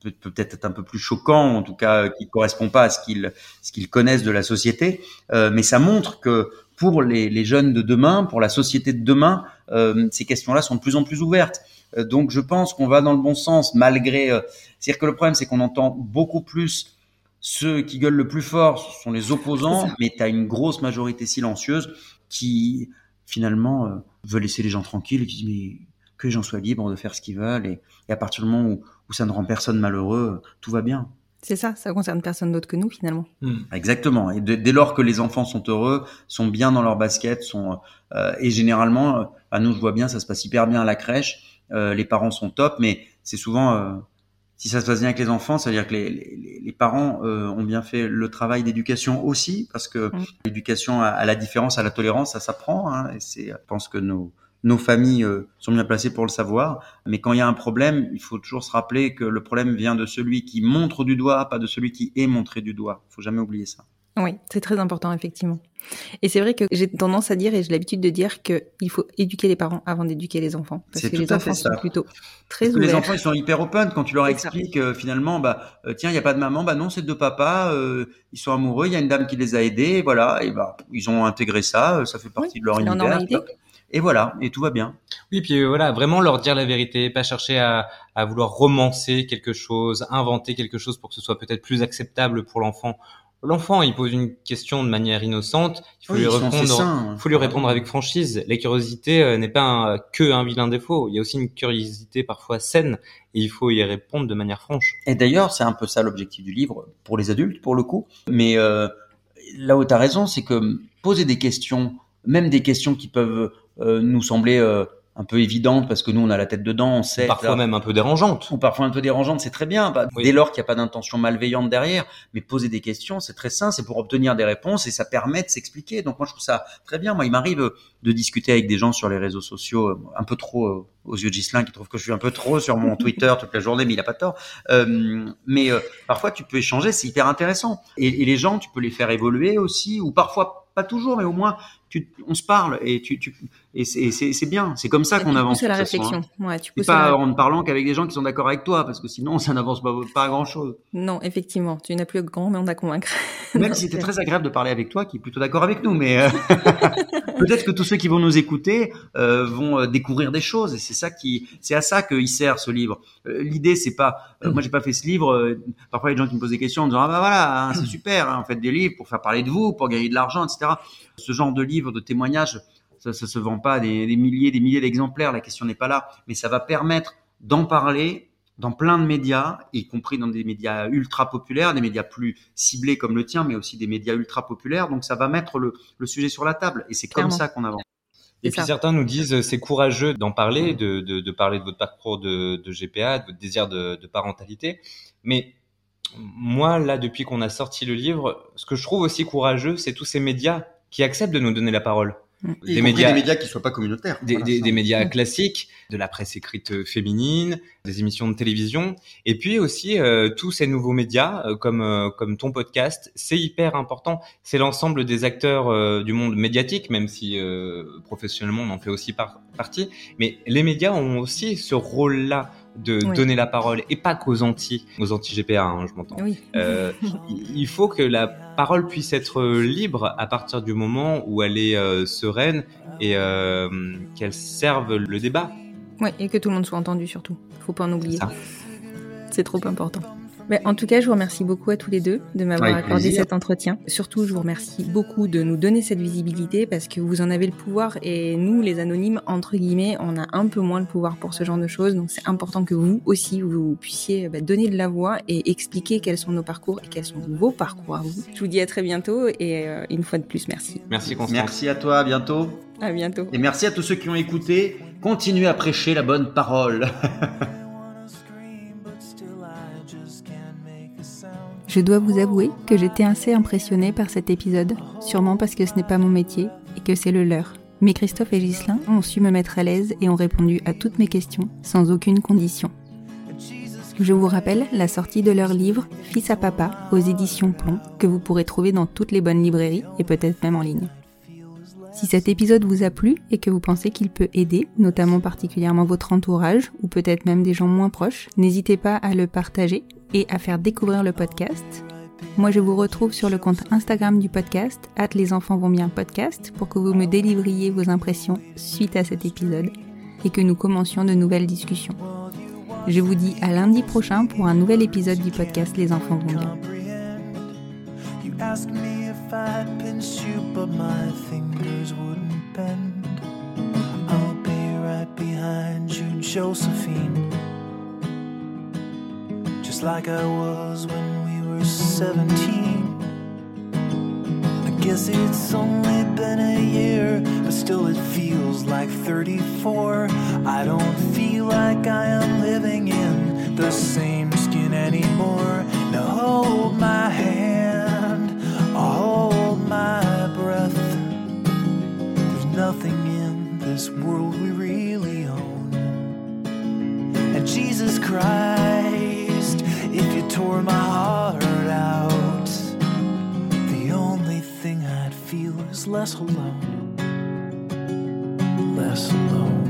peut peut-être être un peu plus choquant, en tout cas qui correspond pas à ce qu'ils ce qu'ils connaissent de la société, euh, mais ça montre que pour les, les, jeunes de demain, pour la société de demain, euh, ces questions-là sont de plus en plus ouvertes. Euh, donc je pense qu'on va dans le bon sens, malgré. Euh, C'est-à-dire que le problème, c'est qu'on entend beaucoup plus ceux qui gueulent le plus fort, ce sont les opposants, mais tu as une grosse majorité silencieuse qui finalement veut laisser les gens tranquilles et qui dit mais que les gens soient libres de faire ce qu'ils veulent et, et, à partir du moment où, où ça ne rend personne malheureux, tout va bien. C'est ça, ça concerne personne d'autre que nous finalement. Hmm. Exactement. Et dès lors que les enfants sont heureux, sont bien dans leur basket, sont euh, et généralement, euh, à nous je vois bien, ça se passe hyper bien à la crèche, euh, les parents sont top, mais c'est souvent euh, si ça se passe bien avec les enfants, c'est-à-dire que les, les, les parents euh, ont bien fait le travail d'éducation aussi, parce que hmm. l'éducation à, à, la différence, à la tolérance, ça s'apprend. Hein, et c'est, je pense que nos nos familles euh, sont bien placées pour le savoir. Mais quand il y a un problème, il faut toujours se rappeler que le problème vient de celui qui montre du doigt, pas de celui qui est montré du doigt. Il faut jamais oublier ça. Oui, c'est très important, effectivement. Et c'est vrai que j'ai tendance à dire, et j'ai l'habitude de dire, qu'il faut éduquer les parents avant d'éduquer les enfants. Parce que les enfants sont plutôt très ouverts. Les enfants, ils sont hyper open quand tu leur expliques euh, finalement, bah, euh, tiens, il n'y a pas de maman, bah non, c'est deux papas, euh, ils sont amoureux, il y a une dame qui les a aidés, voilà, et bah, ils ont intégré ça, ça fait partie de leur univers. Et voilà, et tout va bien. Oui, puis voilà, vraiment leur dire la vérité, pas chercher à, à vouloir romancer quelque chose, inventer quelque chose pour que ce soit peut-être plus acceptable pour l'enfant L'enfant, il pose une question de manière innocente. Il faut lui répondre. Faut lui répondre avec franchise. La curiosité euh, n'est pas que un vilain défaut. Il y a aussi une curiosité parfois saine et il faut y répondre de manière franche. Et d'ailleurs, c'est un peu ça l'objectif du livre pour les adultes, pour le coup. Mais euh, là où tu as raison, c'est que poser des questions, même des questions qui peuvent euh, nous sembler un peu évidente parce que nous on a la tête dedans, on sait. Parfois même un peu dérangeante. Ou parfois un peu dérangeante, c'est très bien. Bah, dès lors qu'il n'y a pas d'intention malveillante derrière, mais poser des questions, c'est très sain, c'est pour obtenir des réponses et ça permet de s'expliquer. Donc moi je trouve ça très bien. Moi il m'arrive de discuter avec des gens sur les réseaux sociaux, euh, un peu trop euh, aux yeux de Gislin qui trouve que je suis un peu trop sur mon Twitter toute la journée, mais il a pas tort. Euh, mais euh, parfois tu peux échanger, c'est hyper intéressant. Et, et les gens, tu peux les faire évoluer aussi, ou parfois pas toujours, mais au moins tu, on se parle et tu, tu et c'est bien. C'est comme ça qu'on avance. C'est la réflexion. Ouais, tu pas en ne parlant qu'avec des gens qui sont d'accord avec toi, parce que sinon ça n'avance pas, pas à grand chose. Non, effectivement, tu n'as plus grand monde à convaincre. Même si c'était très agréable de parler avec toi, qui est plutôt d'accord avec nous, mais euh, peut-être que tous ceux qui vont nous écouter euh, vont euh, découvrir des choses, et c'est ça qui, c'est à ça qu'il sert ce livre. L'idée, c'est pas, moi j'ai pas fait ce livre. parfois, il y a des gens qui me posent des questions en disant ah bah voilà, hein, c'est super, hein, faites des livres pour faire parler de vous, pour gagner de l'argent, etc. Ce genre de livre, de témoignages ça, ça se vend pas des, des milliers, des milliers d'exemplaires. La question n'est pas là, mais ça va permettre d'en parler dans plein de médias, y compris dans des médias ultra populaires, des médias plus ciblés comme le tien, mais aussi des médias ultra populaires. Donc ça va mettre le, le sujet sur la table, et c'est comme ça qu'on avance. Et puis certains nous disent c'est courageux d'en parler, de, de, de, parler de votre parcours de, de GPA, de votre désir de, de parentalité. Mais moi, là, depuis qu'on a sorti le livre, ce que je trouve aussi courageux, c'est tous ces médias qui acceptent de nous donner la parole. Des médias, des médias qui soient pas communautaires. Des, des, des, médias classiques, de la presse écrite féminine, des émissions de télévision, et puis aussi euh, tous ces nouveaux médias euh, comme euh, comme ton podcast. C'est hyper important. C'est l'ensemble des acteurs du monde médiatique, même si professionnellement on en fait aussi par, partie. Mais les médias ont aussi ce rôle-là de donner la parole et pas qu'aux anti, aux anti GPA, hein, je m'entends. Euh, il faut que la parole puisse être libre à partir du moment où elle est euh, sereine et euh, qu'elle serve le débat. Oui, et que tout le monde soit entendu surtout. Faut pas en oublier. C'est trop important en tout cas, je vous remercie beaucoup à tous les deux de m'avoir accordé cet entretien. Surtout, je vous remercie beaucoup de nous donner cette visibilité parce que vous en avez le pouvoir et nous, les anonymes, entre guillemets, on a un peu moins le pouvoir pour ce genre de choses. Donc, c'est important que vous aussi, vous puissiez bah, donner de la voix et expliquer quels sont nos parcours et quels sont vos parcours à vous. Je vous dis à très bientôt et euh, une fois de plus, merci. Merci Constance. Merci à toi, à bientôt. À bientôt. Et merci à tous ceux qui ont écouté. Continuez à prêcher la bonne parole. Je dois vous avouer que j'étais assez impressionnée par cet épisode, sûrement parce que ce n'est pas mon métier et que c'est le leur. Mais Christophe et Ghislain ont su me mettre à l'aise et ont répondu à toutes mes questions sans aucune condition. Je vous rappelle la sortie de leur livre Fils à papa aux éditions Plomb que vous pourrez trouver dans toutes les bonnes librairies et peut-être même en ligne. Si cet épisode vous a plu et que vous pensez qu'il peut aider, notamment particulièrement votre entourage ou peut-être même des gens moins proches, n'hésitez pas à le partager et à faire découvrir le podcast. Moi, je vous retrouve sur le compte Instagram du podcast, at les enfants vont bien podcast, pour que vous me délivriez vos impressions suite à cet épisode et que nous commencions de nouvelles discussions. Je vous dis à lundi prochain pour un nouvel épisode du podcast Les enfants vont bien. just like I was when we were 17. I guess it's only been a year, but still it feels like 34. I don't feel like I am living in the same skin anymore. Now hold my hand, hold my breath. There's nothing in this world we really own. And Jesus Christ tore my heart out. The only thing I'd feel is less alone, less alone.